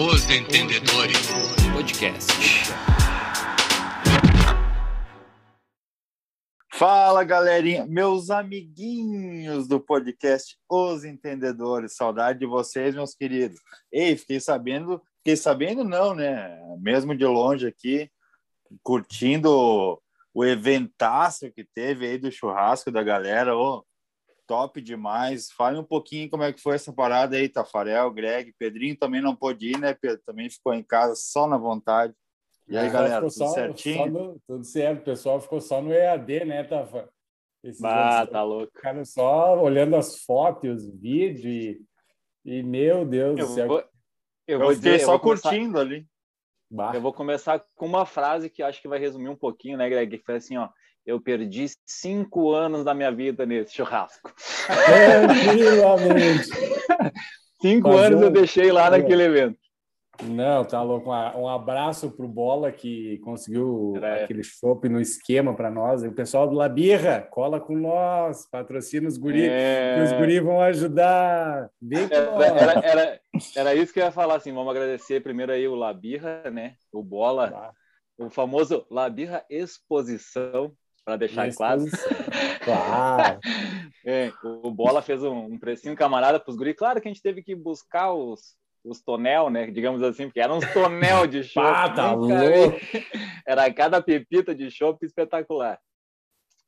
Os Entendedores Podcast. Fala, galerinha, meus amiguinhos do podcast Os Entendedores. Saudade de vocês, meus queridos. Ei, fiquei sabendo, fiquei sabendo não, né? Mesmo de longe aqui, curtindo o eventaço que teve aí do churrasco da galera. Ô, top demais. Fale um pouquinho como é que foi essa parada aí, Tafarel, Greg, Pedrinho também não pôde ir, né, Pedro? Também ficou em casa só na vontade. E aí, galera, tudo só, certinho? Só no, tudo certo, o pessoal ficou só no EAD, né, Tafa? Esses bah, tá louco. Ficaram só olhando as fotos, os vídeos e, e meu Deus eu do céu. Vou, eu, eu vou fiquei dizer, só eu curtindo começar, ali. Bah. Eu vou começar com uma frase que acho que vai resumir um pouquinho, né, Greg? Que foi assim, ó. Eu perdi cinco anos da minha vida nesse churrasco. Tranquilamente. cinco Mas anos eu- eu deixei lá É. naquele evento. Não, tá louco. Um abraço pro Bola que conseguiu É. aquele chopp no esquema para nós. E o pessoal do Labirra, cola com nós, patrocina os guri, É. os guri vão ajudar. Com Era, era, era, era isso que eu ia falar, assim, vamos agradecer primeiro aí o Labirra, né, o Bola, o famoso Labirra Exposição, para deixar claro. Claro. É, o Bola fez um, um precinho camarada para os guri. Claro que a gente teve que buscar os, os tonel, né, digamos assim, porque eram uns tonel de chopp. Ah, tá louco. Era cada pepita de chopp espetacular.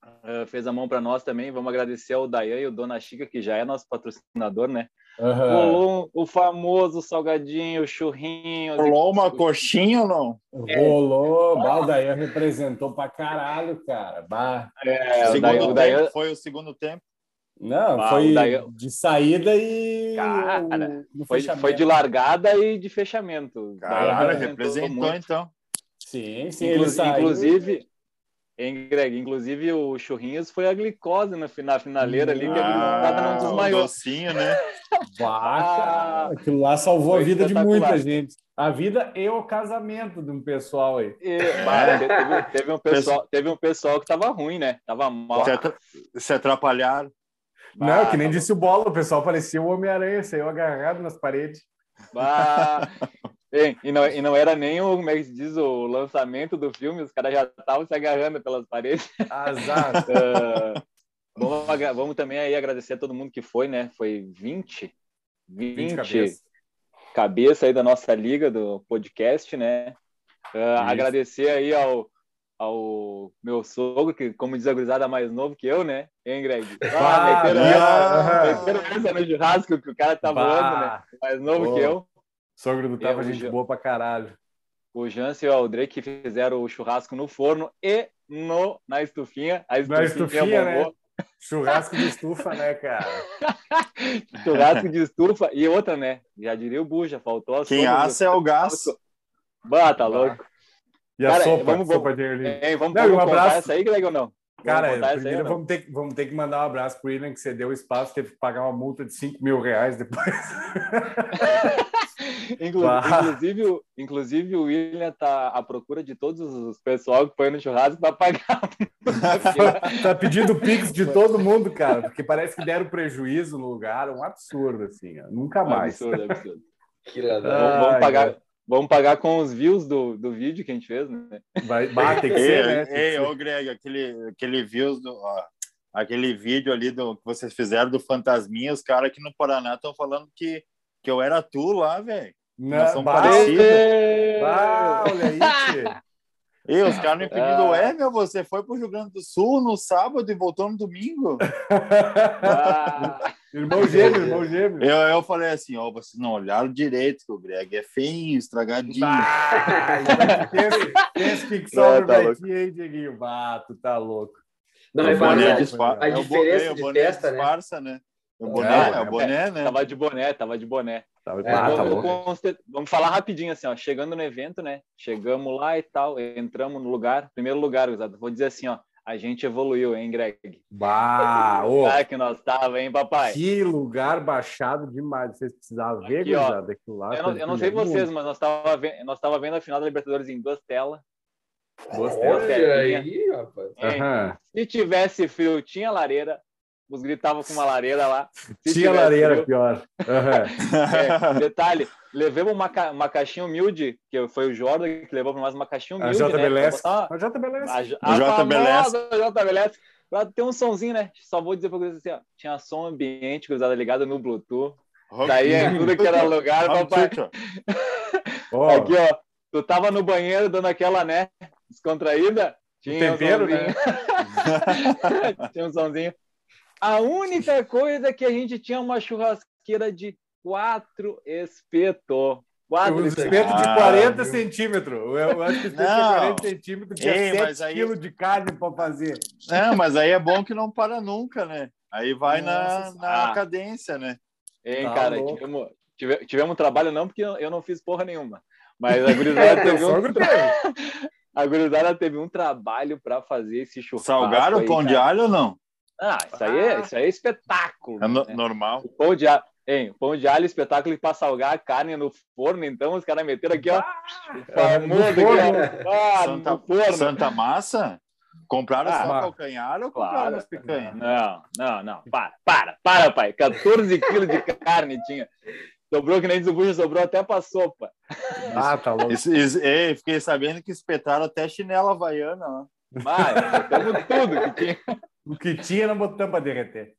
Ah, fez a mão para nós também. Vamos agradecer ao Dayan e o Dona Chica, que já é nosso patrocinador, né? Aham. Rolou um- o famoso salgadinho, o churrinho. Rolou uma coxinha ou não? Rolou, bah, o Dayan representou pra caralho, cara. Bah. É, o segundo Dayan, o tempo, Dayan- foi o segundo tempo. Não, Ah, foi Dayan- de saída e Cara, foi, foi de largada e de fechamento. Representou muito. então. Sim, sim, ele saiu. Inclusive, hein, Greg, inclusive o churrinhos foi a glicose na, fina- finaleira ali, que a gurizada não desmaiou. docinho, né? Cara, Ah, aquilo lá salvou a vida de muita gente. A vida e o casamento de um pessoal aí. E, bah, teve, teve um pessoal, teve um pessoal que tava ruim, né? Tava mal. Se, atra- se atrapalharam. Não, Ah, que nem disse o Bola, o pessoal parecia o Homem-Aranha, saiu agarrado nas paredes. Bah. Hein, e, não, e não era nem o, como é que se diz, o lançamento do filme, os caras já estavam se agarrando pelas paredes. Azar. Ah, vamos, vamos também aí agradecer a todo mundo que foi, né? Foi 20, 20, 20 cabeças. cabeça aí da nossa liga do podcast, né? Ah, Isso. agradecer aí ao, ao meu sogro, que, como diz a gurizada, mais novo que eu, né? Hein, Greg? Bah, meteram né? essa- meteram essa no churrasco que o cara tá voando, né? Bah, Mais novo Pô. que eu. Sogro do Tava, Eu, gente boa pra caralho. O Jansen e o Aldrey que fizeram o churrasco no forno e no, na estufinha. A Na estufinha, estufinha, né? bombou. Churrasco de estufa, né, cara? Churrasco de estufa. E outra, né? Já diria o Buja, faltou a Quem assa é o gás. Bah, tá louco. E a Cara, sopa, vamos- sopa de ervilha. Hein, vamos, Não, e um vamos abraço. essa aí, Greg, ou não? Vamos Cara, aí, primeiro não? vamos ter, que- vamos ter que mandar um abraço pro William, que cedeu o espaço, teve que pagar uma multa de 5 mil reais depois. Inclu- Bah. inclusive, o- inclusive, o William tá à procura de todos os pessoal que foi no churrasco para pagar. tá pedindo pix de todo mundo, cara, porque parece que deram prejuízo no lugar, um absurdo, assim, ó. nunca mais. absurdo, absurdo. Que ladrão. Vamos, vamos Ai, pagar, cara. vamos pagar com os views do, do vídeo que a gente fez, né? Vai, bah, tem que Ei, ser, né? Ei, ô Greg, aquele, aquele views do, ó, aquele vídeo ali do que vocês fizeram do Fantasminha, os caras aqui no Paraná estão falando que, que eu era tu lá, velho. Não, nós somos bah, parecidos. bah, olha aí. E os caras me pedindo, Ah. é, meu, você foi pro Rio Grande do Sul no sábado e voltou no domingo? Ah, Irmão gêmeo, irmão gêmeo. Eu, eu falei assim, ó, vocês não olharam direito, que o Greg é feinho, estragadinho. Esse, esse que sobra É, tá ti, hein, Dieguinho? Bah, tu tá louco. Não, o é boné verdade. disfarça. A é diferença é, o de festa, né? disfarça, né? O boné, É, é, o boné, né? tava de boné, tava de boné. Tá, É, bah, tá vamos, louco. conste- vamos falar rapidinho assim, ó. Chegando no evento, né? Chegamos lá e tal, entramos no lugar. Primeiro lugar, gurizada, vou dizer assim, ó. A gente evoluiu, hein, Greg? Bah, ô, Ah, que nós tava, hein, papai? que lugar baixado demais. Vocês precisavam ver, Aqui, ó. aquilo lá. Eu não, eu não sei primeiro vocês, mundo. mas nós tava, vendo, nós tava vendo a final da Libertadores em duas telas. Gostei. Olha telinha. aí, rapaz. Aham. Se tivesse frio, tinha lareira. Os gritavam com uma lareira lá. Se Tinha lareira frio, pior. Aham. é, detalhe, levamos uma, ca- uma caixinha humilde, que foi o Jordan que levou para nós uma caixinha A humilde, né? pra JBLS. botar uma- A JBLS. a, J- O a JBLS. Pra ter um somzinho, né? Só vou dizer pra vocês assim, ó. Tinha som ambiente, cruzada ligada no Bluetooth. Daí é tudo que era lugar, papai. Ó, Aqui, ó. Tu tava no banheiro dando aquela, né? Descontraída. Tinha tempero, um somzinho. tinha um somzinho. A única coisa que a gente tinha uma churrasqueira de quatro espetos. Quatro um espetos. espeto de Ah, 40 viu? centímetros. Eu, eu acho que espeto Não. de 40 centímetros tinha Ei, 7 mas aí- quilos de carne para fazer. É, mas aí é bom que não para nunca, né? Aí vai na, Nossa. na Ah. cadência, né? Hein, Tá cara, louco. tivemos, tive- tivemos um trabalho não, porque eu não fiz porra nenhuma. Mas a gurizada, Teu teve, um, a gurizada teve um trabalho para fazer esse churrasco. Salgaram o pão de cara. alho ou não? Ah, isso aí é, isso aí é espetáculo. É no- né? normal. O pão de alho, hein, pão de alho, espetáculo para salgar a carne no forno, então os caras meteram aqui, ó. famoso aqui, ó. Ah, Santa, no forno. Santa Massa? Compraram Ah, só mas- calcanhar ou compraram Claro. as picanhas? Não, não, não. Para, para, para, pai. 14 quilos de carne tinha. Sobrou que nem desembucha, sobrou até pra sopa. Ah, tá louco. Isso- isso- ei, fiquei sabendo que espetaram até chinela havaiana. ó. Vai, botamos tudo que tinha. O que tinha não botamos para derreter.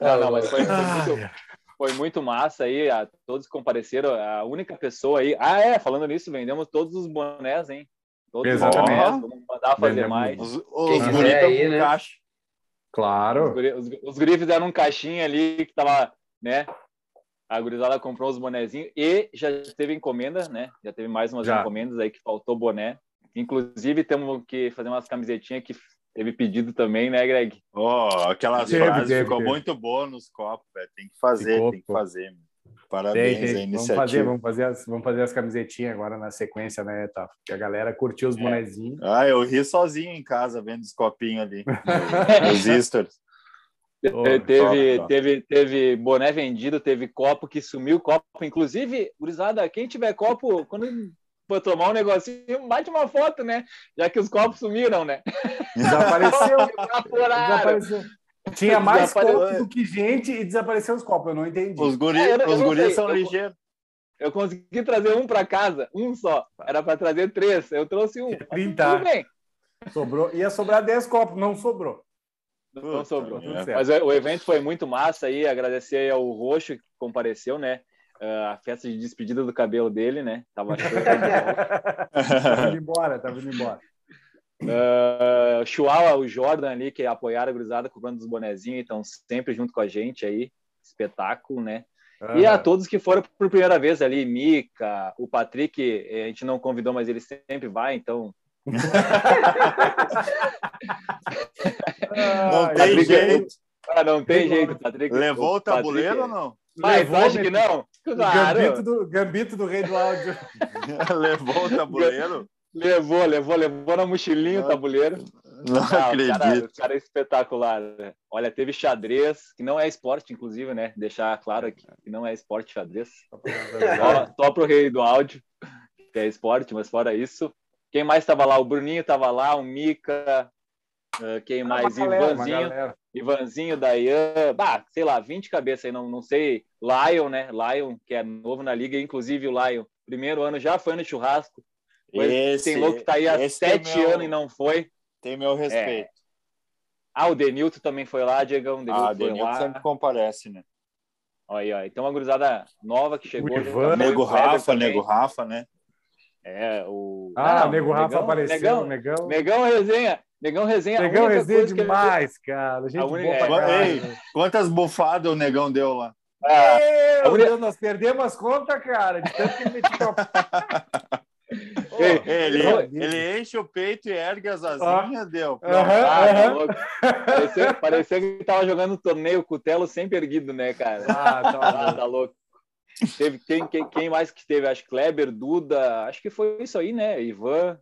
Não, não, mas foi, foi muito, foi muito massa aí. A, todos que compareceram. A única pessoa aí. Ah, é, falando nisso, vendemos todos os bonés, hein? Todos Exatamente. os bonés. Vamos mandar fazer Vendemos. mais. Os, Quem os quiser guris tão aí, com né? caixa. Os, Claro. guri- os, os fizeram um caixinha ali que tava, né? A gurizada comprou os bonezinhos e já teve encomenda, né? Já teve mais umas Já. encomendas aí que faltou boné. Inclusive, temos que fazer umas camisetinhas que teve pedido também, né, Greg? Ó, aquelas frases teve, ficou teve. muito boa nos copos, velho. Tem que fazer, Ficou, tem que fazer. Parabéns Tem, tem. a Vamos iniciativa. fazer, vamos fazer, as, vamos fazer as camisetinhas agora na sequência, né, tá? Que a galera curtiu os É. bonezinhos. Ah, eu ri sozinho em casa vendo os copinhos ali. os. Ô, Te- teve, top, top. teve, teve boné vendido, teve copo que sumiu copo. Inclusive, gurizada, quem tiver copo, quando for tomar um negocinho, bate uma foto, né? Já que os copos sumiram, né? Desapareceu. Evaporaram. desapareceu. Tinha mais Desapareceu. copos do que gente e desapareceu os copos. Eu não entendi. Os guris, É, eu eu os não guris são eu- ligeiros. Eu consegui trazer um para casa, um só. Era para trazer três. Eu trouxe um. Tudo bem. Sobrou, ia sobrar 10 copos, não sobrou. Não Puta sobrou. merda. certo. Mas o o evento foi muito massa aí. Agradecer aí ao Roxo que compareceu, né? Ah, a festa de despedida do cabelo dele, né? Tava. Tava indo embora, tava indo embora. Uh, Chihuahua, o Jordan ali, que apoiaram a gurizada comprando os bonezinhos, então sempre junto com a gente aí. Espetáculo, né? E a todos que foram por primeira vez ali, Mica, o Patrick, eh, a gente não convidou, mas ele sempre vai, então. Não tem Patrick, jeito. Ah, não tem Levou- jeito, Patrick. Levou o Patrick- tabuleiro ou não? Mas né? que não? O Claro. gambito do, gambito do rei do áudio. Levou o tabuleiro? Levou, levou, levou na mochilinha o Não tabuleiro. Não Ah, o cara, acredito. o cara é espetacular. né? Olha, teve xadrez, que não é esporte, inclusive, né? Deixar claro aqui que não é esporte xadrez. Só, só pro rei do áudio, que é esporte, mas fora isso. Quem mais estava lá? O Bruninho estava lá, o Mica, ah, quem mais? Uma Ivanzinho, galera. Ivanzinho, Dayan, bah, sei lá, 20 cabeças aí, não, não sei. Lion, né? Lion, que é novo na liga, inclusive o Lion, primeiro ano já foi no churrasco. Esse, tem louco que tá aí há tem sete meu- anos e não foi. Tem meu respeito. Ah, o Denilton também foi lá, Diegão. Denilton ah, foi Denilton lá. sempre comparece, né? Aí, ó. Então, uma gurizada nova que chegou. O Ivan, Nego o Rafa, também. Nego Rafa, né? É, o. Ah, Não, o Nego Rafa Negão- apareceu, Negão, Negão. Negão resenha. Negão resenha. a Negão única resenha coisa que ele- demais, cara. Gente A boa única- pra é, caralho. Ei, Quantas bufadas o negão deu lá? Ah, Meu única- Deus, nós perdemos as contas, cara. De tanto que ele Ô, Ei, Ele, ele enche o peito e ergue as asinhas, deu. Pronto. Aham, ah, tá aham. louco. Parecia, parecia que tava jogando um torneio cutelo sempre erguido, né, cara? Ah, tá Ah, tá louco. Teve quem, quem, quem mais que teve? Acho que Kleber, Duda, acho que foi isso aí, né? Ivan.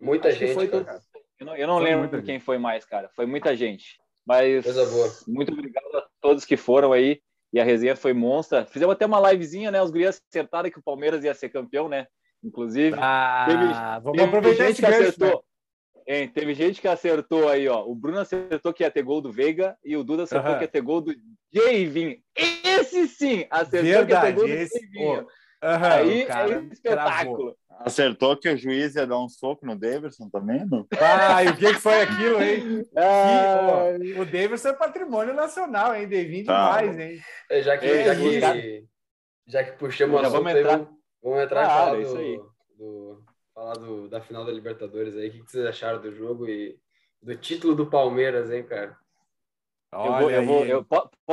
Muita Acho que gente, foi cara. Não, eu não Foi lembro quem foi mais, cara. Foi muita gente. Mas Coisa boa. muito obrigado a todos que foram aí. E a resenha foi monstra. Fizemos até uma livezinha, né? Os gurias acertaram que o Palmeiras ia ser campeão, né? Inclusive. Ah, vamos Teve aproveitar gente esse que gancho, acertou. né? Hein, teve gente que acertou aí, ó. O Bruno acertou que ia ter gol do Veiga e o Duda acertou que ia ter gol do Javinho. Esse sim acertou que ia ter Verdade, gol do esse, Javinho. Aham, Aí o cara é espetáculo. Acertou que o juiz ia dar um soco no Davidson também, não? Ah, e o que, que foi aquilo, hein? Ah, Que, ó, o Davidson é patrimônio nacional, hein? Devin Tá. demais, hein? É, Já que, É, já, os caras- que, já que puxamos Já assunto, vamos aí, entrar. vamos, vamos entrar e falar, é isso aí. do, do- falar do- da final da Libertadores aí. O que, que vocês acharam do jogo e do título do Palmeiras, hein, cara? eu, vou, Olha eu, vou, aí, eu,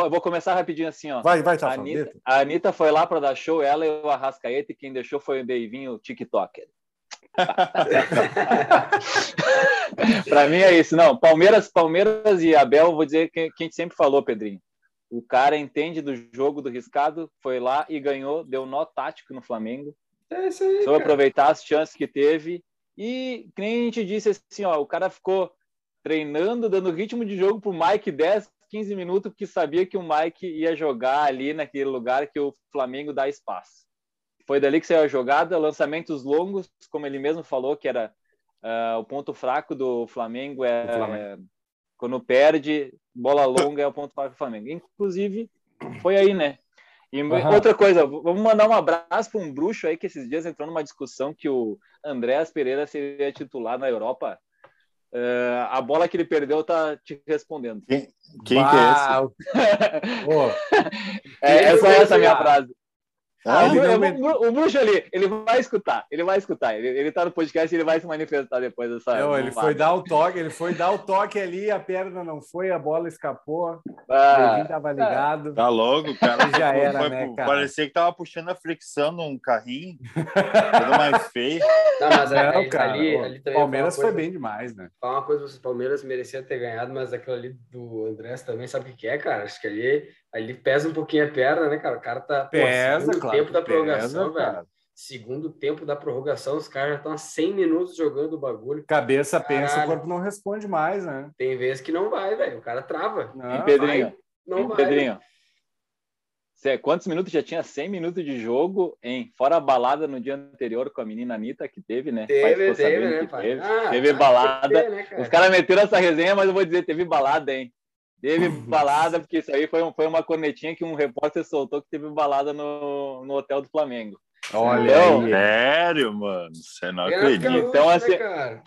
vou começar rapidinho assim, ó. Vai, vai, A tá Anitta, a Anitta foi lá para dar show, ela e o Arrascaeta, e quem deixou foi o Deivinho, o TikToker. Para mim é isso. Não, Palmeiras, Palmeiras e Abel, vou dizer que, que a gente sempre falou, Pedrinho. O cara entende do jogo do riscado, foi lá e ganhou, deu nó tático no Flamengo, É isso aí, soube cara. aproveitar as chances que teve e, que nem a gente disse assim, ó, o cara ficou treinando, dando ritmo de jogo pro Mike 10, 15 minutos, porque sabia que o Mike ia jogar ali naquele lugar que o Flamengo dá espaço. Foi dali que saiu a jogada, lançamentos longos, como ele mesmo falou, que era ah, o ponto fraco do Flamengo é, Flamengo. quando perde, bola longa é o ponto fraco do Flamengo. Inclusive, foi aí, né? E Aham. outra coisa, vamos mandar um abraço para um bruxo aí que esses dias entrou numa discussão que o Andréas Pereira seria titular na Europa. Eh, a bola que ele perdeu tá te respondendo. Quem, quem que é esse? É, essa foi é essa a minha frase. Ah, o, ele bru- não o me- o bruxo ali, ele vai escutar, ele vai escutar. Ele, ele tá no podcast e ele vai se manifestar depois dessa. não, ele foi dar o toque, ele foi dar o toque ali, a perna não foi, a bola escapou, o Ah, Devin tava ligado. Tá louco, o cara. Já era, foi- né, cara? Parecia que tava puxando a fricção num carrinho. Coisa mais feia. Não, mas Não, ali, cara, ali, o ali também Palmeiras foi foi bem demais, né? Falar uma coisa, o Palmeiras merecia ter ganhado, mas aquilo ali do Andrés também, sabe o que que é, cara? Acho que ali, ali pesa um pouquinho a perna, né, cara? O cara tá. pô, Pesa, segundo claro. tempo da prorrogação, pesa, velho. cara. Segundo tempo da prorrogação, os caras já estão há 100 minutos jogando o bagulho. Cabeça pensa, Caralho. o corpo não responde mais, né? Tem vezes que não vai, velho. O cara trava. Não, Hein, Pedrinho? Não Hein, vai. Pedrinho? Cê- quantos minutos já tinha? 100 minutos de jogo, hein? Fora a balada no dia anterior com a menina Anitta que teve, né? Teve, teve, né? Teve, Ah, teve tá, balada. ter, né, cara? Os caras meteram essa resenha, mas eu vou dizer, teve balada, hein? Teve balada, porque isso aí foi, um- foi uma cornetinha que um repórter soltou que teve balada no, no hotel do Flamengo. Olha Então, aí. Sério, mano. Você não Renato acredita. Então, né, assim, cara?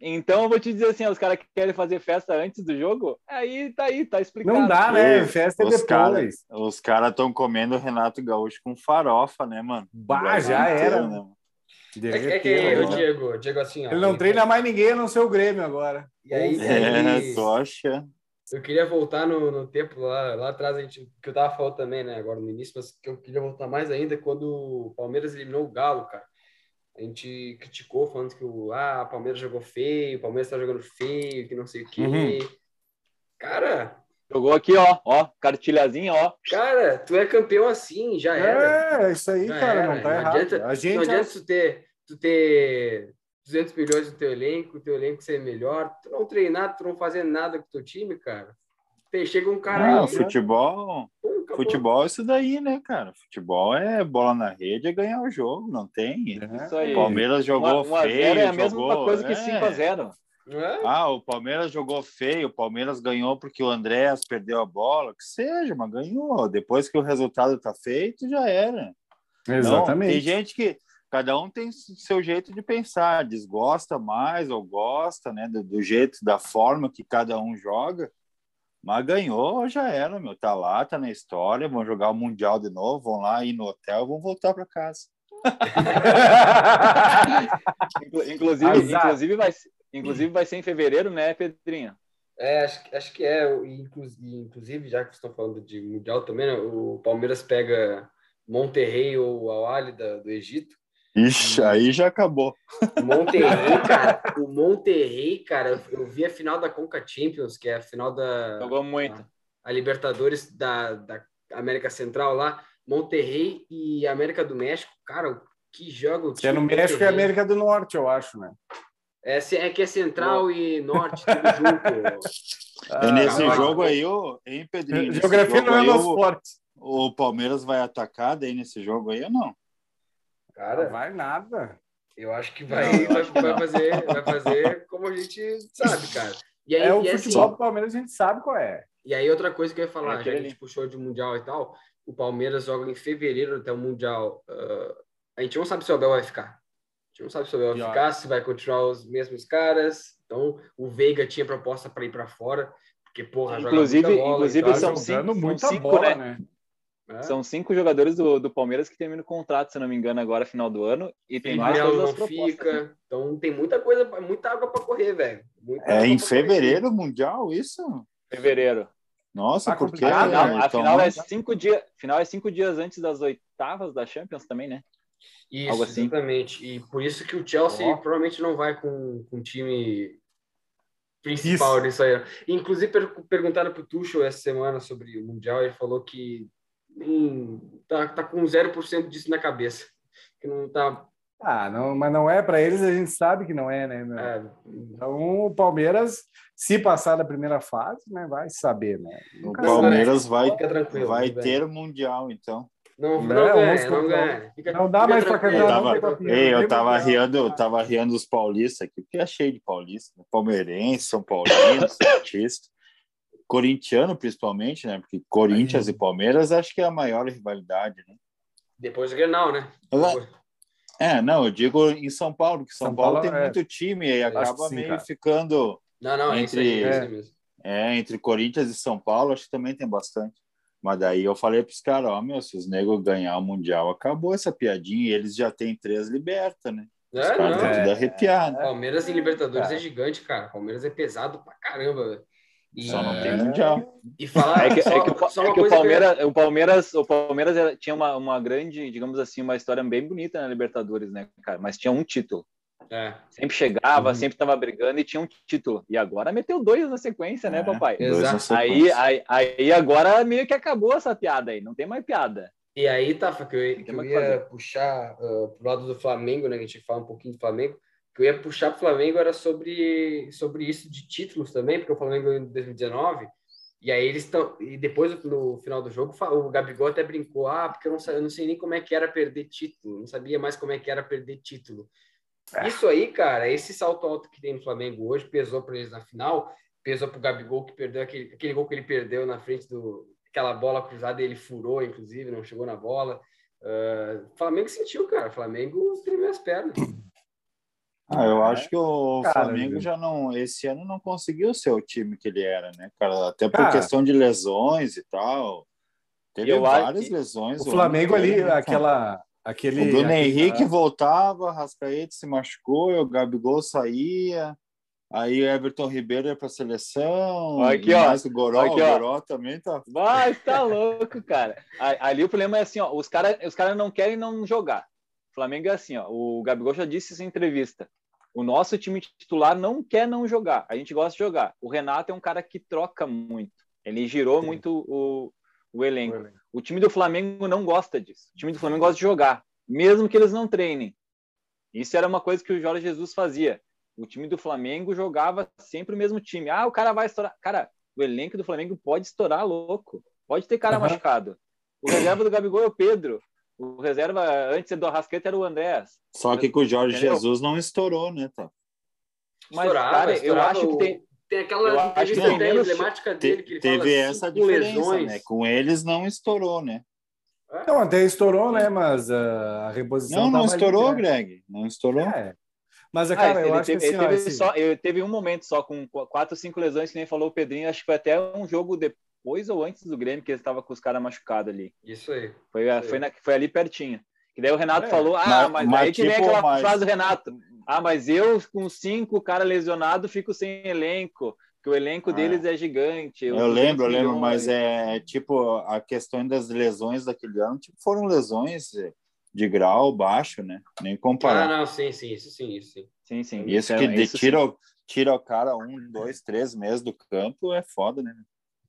Então eu vou te dizer assim, os caras que querem fazer festa antes do jogo, aí tá aí, tá explicado. Não dá, né? Festa é os cara- depois. Os caras estão comendo Renato Gaúcho com farofa, né, mano? Bah, já era. Né? É, que- é que, ô, né? Diego, Diego, assim, ó. Ele não treina mais ninguém a não ser o Grêmio agora. E aí, É, e- tô achando. Eu queria voltar no, no tempo lá, lá atrás, a gente, que eu tava falando também, né, agora no início, mas que eu queria voltar mais ainda quando o Palmeiras eliminou o Galo, cara. A gente criticou falando que o ah, Palmeiras jogou feio, o Palmeiras tá jogando feio, que não sei o quê. Uhum. Cara, Jogou aqui, ó, ó, cartilhazinha, ó. cara, tu é campeão assim, já era. É, isso aí, Já cara, era. não tá Não errado. adianta- a gente Não adianta tu ter, tu ter 200 milhões no teu elenco, o teu elenco ser melhor, tu não treinar, tu não fazer nada com o teu time, cara. Tem- Chega um cara Não, aí, futebol, pum, acabou. futebol é isso daí, né, cara? Futebol é bola na rede, é ganhar o jogo, não tem. É. Isso aí. O Palmeiras jogou 1 a 0 feio, é a mesma jogou, coisa que é. 5 a 0 Não é? Ah, o Palmeiras jogou feio, o Palmeiras ganhou porque o Andréas perdeu a bola, que seja, mas ganhou. Depois que o resultado tá feito, já era. Não, Exatamente. tem gente que cada um tem seu jeito de pensar, desgosta mais ou gosta, né, do, do jeito, da forma que cada um joga. Mas ganhou, já era, meu. Tá lá, tá na história. Vão jogar o Mundial de novo, vão lá ir no hotel, vão voltar para casa. Inclu- Inclusive, Azar. inclusive, vai, ser- inclusive vai ser em fevereiro, né, Pedrinho? É, acho, que- acho que é. inclu- Inclusive, já que vocês estão falando de Mundial também, né, o Palmeiras pega Monterrey ou Al-Ahly da- do Egito. Ixi, aí já acabou. O Monterrey, cara, o Monterrey, cara, eu vi a final da Conca Champions, que é a final da Jogou muito. a Libertadores da, da América Central lá, Monterrey e América do México, cara, que jogo. Que é no México e América do Norte, eu acho, né? É, é que é Central e Norte, tudo junto. é nesse jogo aí, ô, hein, Pedrinho? Geografia não é nosso o, forte. o Palmeiras vai atacar daí nesse jogo aí ou não? Não Cara, vai nada. Eu acho que vai, vai, vai fazer, vai fazer como a gente sabe, cara. E aí, É o e futebol assim, do Palmeiras, a gente sabe qual é. E aí, outra coisa que eu ia falar, É já que a gente puxou de Mundial e tal, o Palmeiras joga em fevereiro até o Mundial. ah, a gente não sabe se o Abel vai ficar. A gente não sabe se o Abel vai ficar, se vai continuar os mesmos caras. Então, o Veiga tinha proposta para ir para fora, porque, porra, joga Inclusive- muita bola, inclusive então, são Tá cinco- jogando são muita cinco, bola, né? né? Né? São cinco jogadores do, do Palmeiras que terminam o contrato, se não me engano, agora final do ano. E tem mais não propostas. fica. né? Então, tem muita coisa, muita água para correr, velho. É em correr. fevereiro mundial isso? Fevereiro. Nossa, Tá por quê? complicado, A final, né? Então, final é cinco dias, final é cinco dias antes das oitavas da Champions também, né? Isso, Algo assim. exatamente. E por isso que o Chelsea Ó. provavelmente não vai com, com o time principal nisso aí. Inclusive, per perguntaram pro Tuchel essa semana sobre o Mundial, ele falou que hum, tá, tá com 0% disso na cabeça. Que não tá... Ah, não, mas não é para eles, a gente sabe que não é, né? meu? É, Então, o Palmeiras, se passar da primeira fase, né, vai saber, né? O Palmeiras vai, vai não ter mundial, então. Não, não, Não, ganha, não contar. ganha. Fica- Não dá mais tranquilo, cantar, não eu tava riando, eu tava riando dos paulistas aqui, porque é cheio de paulista, palmeirense, São Paulino, Santista, corintiano principalmente, né? Porque Corinthians e Palmeiras acho que é a maior rivalidade, né? Depois do Grenal, né? É, não, eu digo em São Paulo, que São, São Paulo, Paulo, tem é. muito time e acaba sim, meio cara. ficando Não, não, é isso aí, Entre- é isso aí mesmo. é, entre Corinthians e São Paulo, acho que também tem bastante. Mas daí eu falei para os caras, ó, meu, se os negros ganhar o Mundial, acabou essa piadinha e eles já têm três libertas, né? Os É, caras não. estão tudo arrepiados. Palmeiras e Libertadores é gigante, cara. Palmeiras é pesado pra caramba, velho. E, Só não É. tem Mundial. e falar É que, só, é que o, só é que o coisa que Palmeiras, o Palmeiras, o Palmeiras era- tinha uma, uma grande, digamos assim, uma história bem bonita na Libertadores, né, cara? Mas tinha um título. É, Sempre chegava, Uhum. sempre tava brigando e tinha um título. E agora meteu dois na sequência, né, É, papai? Exato. Aí, aí, aí agora meio que acabou essa piada aí, não tem mais piada. E aí, Tafa, que eu, ia- que eu ia puxar uh, pro lado do Flamengo, né? Que a gente fala um pouquinho do Flamengo. O que eu ia puxar pro Flamengo era sobre, sobre isso de títulos também, porque o Flamengo em 2019, e aí eles estão. E depois, no final do jogo, o Gabigol até brincou: ah, porque eu não, eu não sei nem como é que era perder título, não sabia mais como é que era perder título. Isso aí, cara, esse salto alto que tem no Flamengo hoje pesou para eles na final, pesou pro Gabigol que perdeu aquele, aquele gol que ele perdeu na frente do aquela bola cruzada ele furou, inclusive, não chegou na bola. Uh, Flamengo sentiu, cara. Flamengo tremeu as pernas. Ah, eu acho que o Cara, Flamengo já não, esse ano não conseguiu ser o time que ele era, né, cara? Até por Cara. questão de lesões e tal. Teve várias lesões. O Flamengo ali, né, cara? aquela. Aquele, O Bruno aquele- Henrique voltava, Rascaeta se machucou, o Gabigol saía, aí o Everton Ribeiro ia para a seleção, Aqui, ó. o Goró, Aqui, o. Goró também tá. Vai, tá louco, cara. Ali o problema é assim, ó, os caras os cara não querem não jogar. O Flamengo é assim, ó, o Gabigol já disse isso em entrevista. O nosso time titular não quer não jogar. A gente gosta de jogar. O Renato é um cara que troca muito. Ele girou Sim. muito o, o elenco. O time do Flamengo não gosta disso. O time do Flamengo gosta de jogar, mesmo que eles não treinem. Isso era uma coisa que o Jorge Jesus fazia. O time do Flamengo jogava sempre o mesmo time. Ah, o cara vai estourar. Cara, o elenco do Flamengo pode estourar louco. Pode ter cara Aham. machucado. O reserva do Gabigol é o Pedro. O reserva antes do Arrasqueta era o Andrés. Só que com o Jorge Entendeu? Jesus não estourou, né, tá? Mas, Estourava, cara, eu estourava acho que tem. Tem aquela Eu entrevista tem até emblemática dele que ele fala teve essa cinco diferença, lesões. né? Com eles não estourou, né? Não, até estourou, né? Mas ah, a reposição. Não, não tava ali, estourou, né? Greg. Não estourou. É. Mas, Ah, cara, eu ele acho teve, que assim, ele ó, teve esse- só, ele teve um momento só com qu- quatro, cinco lesões, que nem falou o Pedrinho. Acho que foi até um jogo depois ou antes do Grêmio que ele estava com os caras machucados ali. Isso aí. Foi, Isso aí. foi, na- foi ali pertinho. Que daí o Renato É. falou: Ah, Mas- mas, mas aí que vem tipo, aquela mas- frase do Renato. Ah, mas eu com cinco caras lesionados fico sem elenco, que o elenco Ah. deles é gigante. Eu lembro, eu 200 lembro, mas é tipo a questão das lesões daquele ano, tipo, foram lesões de grau baixo, né? Nem Ah, comparar. não, sim, sim, isso sim, isso sim. Sim, sim. Isso é- que isso sim. tira, o- tira o cara um, dois, três meses do campo é foda, né?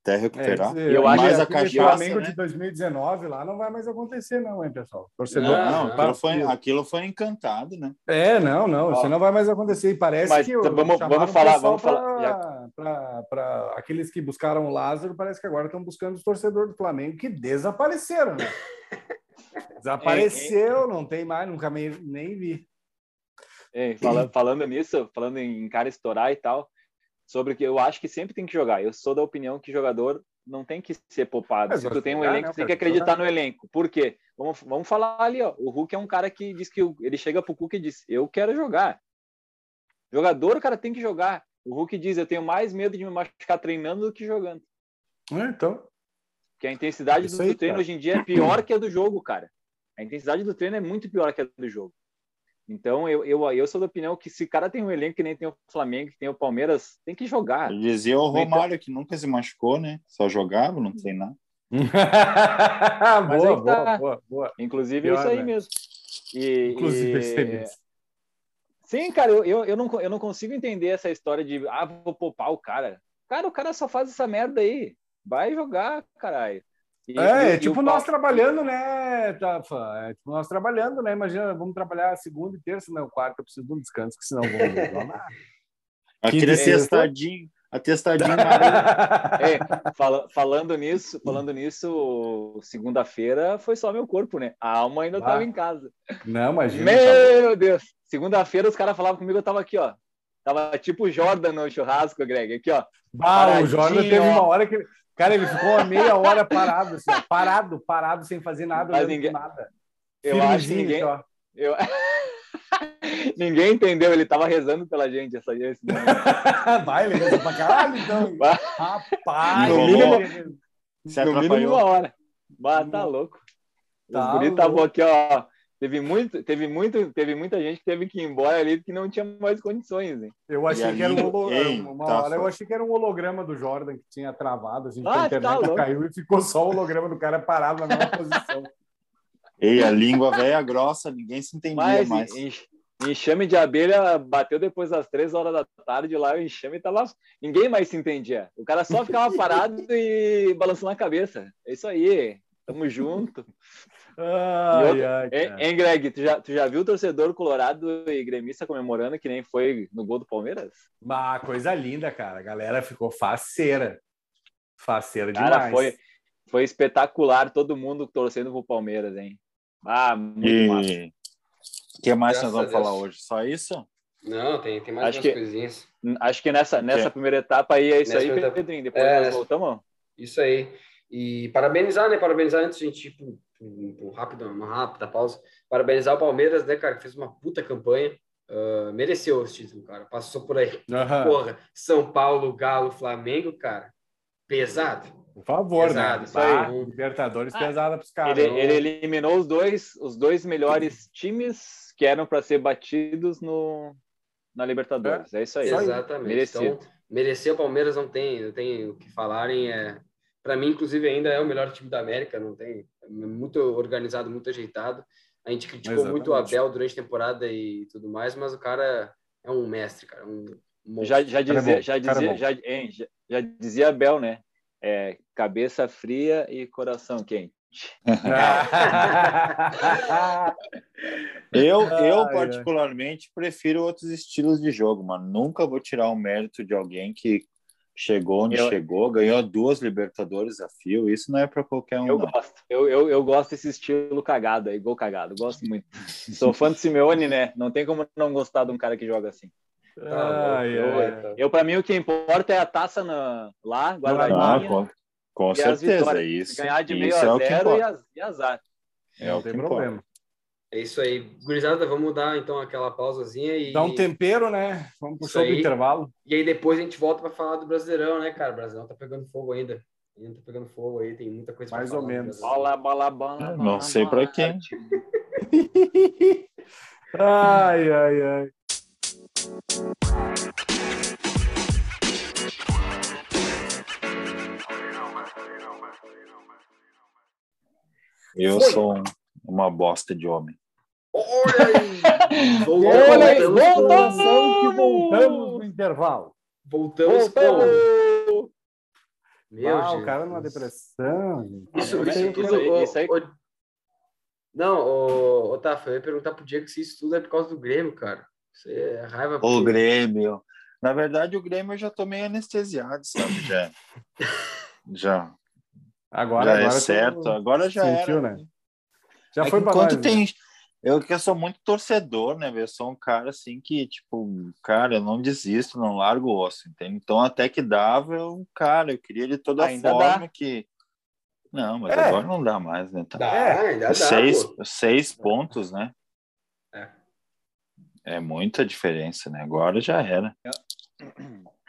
Até É, recuperar. esse- Eu acho mais aquele a cachaça, Flamengo né? de 2019 lá não vai mais acontecer, não, hein, pessoal? Torcedor. Não, Não, não, aquilo, foi, Aquilo- foi encantado, né? É, não, não, isso Ó. não vai mais acontecer. E parece Mas que o- vamos- vamos falar- vamos falar, pra aqueles que buscaram o Lázaro, parece que agora estão buscando os torcedores do Flamengo que desapareceram, né? Desapareceu, não tem mais, nunca me- nem vi. Ei, fala, falando nisso, falando em cara estourar e tal, sobre que eu acho que sempre tem que jogar. Eu sou da opinião que jogador não tem que ser poupado. Mas Se tu tem um jogar, elenco, né, tem que acreditar Jogar. no elenco. Por quê? Vamos, vamos falar ali, ó. O Hulk é um cara que diz que o- ele chega pro Hulk e diz: Eu quero jogar. Jogador, o cara tem que jogar. O Hulk diz: Eu tenho mais medo de me machucar treinando do que jogando. É, então. Porque a intensidade Isso do, aí, treino cara. hoje em dia é pior que a do jogo, cara. A intensidade do treino é muito pior que a do jogo. Então, eu, eu, eu sou da opinião que se o cara tem um elenco que nem tem o Flamengo, que tem o Palmeiras, tem que jogar. Dizia o Romário que nunca se machucou, né? Só jogava, não sei nada. Mas boa, aí tá. boa, boa, boa. Inclusive, Pior, é isso aí né? mesmo. E, Inclusive, e- esse mesmo. Sim, cara, eu, eu, eu, não, eu não consigo entender essa história de, ah, vou poupar o cara. Cara, o cara só faz essa merda aí. Vai jogar, caralho. E- É, e- é tipo nós trabalhando, né, Tafa? É tipo nós trabalhando, né? Imagina, vamos trabalhar segunda e terça, não, quarta, eu preciso de um descanso, que senão eu vou reclamar. Aquele atestadinho, atestadinho maroto. É, fala- falando nisso, falando nisso, segunda-feira foi só meu corpo, né? A alma ainda Bah. tava em casa. Não, imagina. Meu Deus! Segunda-feira os caras falavam comigo, eu tava aqui, ó. Tava tipo o Jordan no churrasco, Greg. Aqui, ó. Bah, o Jordan teve ó. uma hora que. Cara, ele ficou uma meia hora parado, assim, ó, parado, parado, sem fazer nada, Mas ninguém- nada. Eu acho que Firmezinho, ninguém, assim, ó. eu... ninguém entendeu, ele tava rezando pela gente essa esse momento. Vai, ele rezou pra caralho, então. Bah. Rapaz, No mínimo- Se No mínimo uma hora. Bah, tá louco. Tá Os guris estavam aqui, ó. Teve muito, teve muito, teve muita gente que teve que ir embora ali que não tinha mais condições, hein? Eu achei que era um ali- holo... Ei, uma tá hora eu achei que era um holograma do Jordan que tinha travado, assim, Ah, a internet tá caiu e ficou só o holograma do cara parado na mesma posição. Ei, a língua velha grossa, ninguém se entendia Mas mais. enx- enxame de abelha bateu depois das três horas da tarde lá, o enxame tava. Ninguém mais se entendia. O cara só ficava parado e balançando a cabeça. É isso aí. Tamo junto. Ai, Hein, Greg, tu já, tu já viu o torcedor colorado e gremista comemorando que nem foi no gol do Palmeiras? Bah, coisa linda, cara. A galera ficou faceira. Faceira Cara, demais. foi, foi espetacular todo mundo torcendo pro Palmeiras, hein? Ah, muito massa. E o que mais Graças nós vamos falar hoje? Só isso? Não, tem, tem mais Acho umas que- coisinhas. Acho que nessa, nessa É. primeira etapa aí é isso Nessa aí. Pedrinho. Depois É, nós nessa- voltamos. Isso aí. E parabenizar, né? Parabenizar antes de a gente ir pro rápido, uma rápida pausa. Parabenizar o Palmeiras, né, cara? Que fez uma puta campanha. Ah, mereceu esse título, cara. Passou por aí. Aham. Porra, São Paulo, Galo, Flamengo, cara. Pesado. Por favor, né? isso aí. Bah, Libertadores Ah, pesada pros caras. Ele, ele eliminou os dois, os dois melhores times que eram para ser batidos no, na Libertadores. É, isso aí. Só aí. Exatamente. Merecido. Então, mereceu o Palmeiras, não tem, não tem o que falarem. É, para mim, inclusive, ainda é o melhor time da América, não tem. É muito organizado, muito ajeitado. A gente criticou Exatamente. muito o Abel durante a temporada e tudo mais, mas o cara é um mestre, cara. Um, um. Já, já é dizia, já, é dizia, já, hein, já, já dizia Bel, né? É, cabeça fria e coração quente. Eu, eu particularmente, prefiro outros estilos de jogo, mano. Nunca vou tirar o mérito de alguém que chegou onde Eu- chegou, ganhou duas Libertadores a fio. Isso não é para qualquer um, Eu não. gosto. Eu, eu, eu gosto desse estilo cagado aí, gol cagado. Gosto muito. Sou fã do Simeone, né? Não tem como não gostar de um cara que joga assim. Tá louco, ai. então. Eu, para mim, o que importa é a taça na, lá, Ah, guardadinha. com, com E as certeza, é vitórias. isso. ganhar de meio isso é a o que zero e, az- e azar. É não o que tem importa. É isso aí. Gurizada, vamos dar então aquela pausazinha e. Dá um tempero, né? Vamos pro show do intervalo. E aí depois a gente volta para falar do Brasileirão, né, cara? O Brasileirão tá pegando fogo ainda. Ainda tá pegando fogo aí, tem muita coisa pra Mais ou menos. Bola, bola, bola. Não bola, sei pra quem. ai, ai, ai. Eu Foi. sou um- uma bosta de homem. Olha aí! Voltamos, Olha aí, voltamos, voltamos que voltamos no intervalo. voltamos com... Voltamos! Meu ah, o cara numa depressão. Isso, isso, isso, isso aí- isso aí- Não, ô, ô Tafa, eu ia perguntar pro Diego se isso tudo é por causa do Grêmio, cara. Isso é raiva. O Grêmio. Na verdade, o Grêmio eu já tô meio anestesiado, sabe? Já. Já, Agora, já é agora tu certo. Agora já sentiu, era. né? Já É foi pra enquanto nós, tem né? Eu que eu sou muito torcedor, né? Eu sou um cara assim que, tipo, cara, eu não desisto, não largo o osso, entende? Então, até que dava, eu, cara, eu queria de toda Ainda forma dá. que. Não, mas É. agora não dá mais, né? Tá. Dá, É, ainda dá, seis, pô. seis pontos, né? É. É muita diferença, né? Agora já era.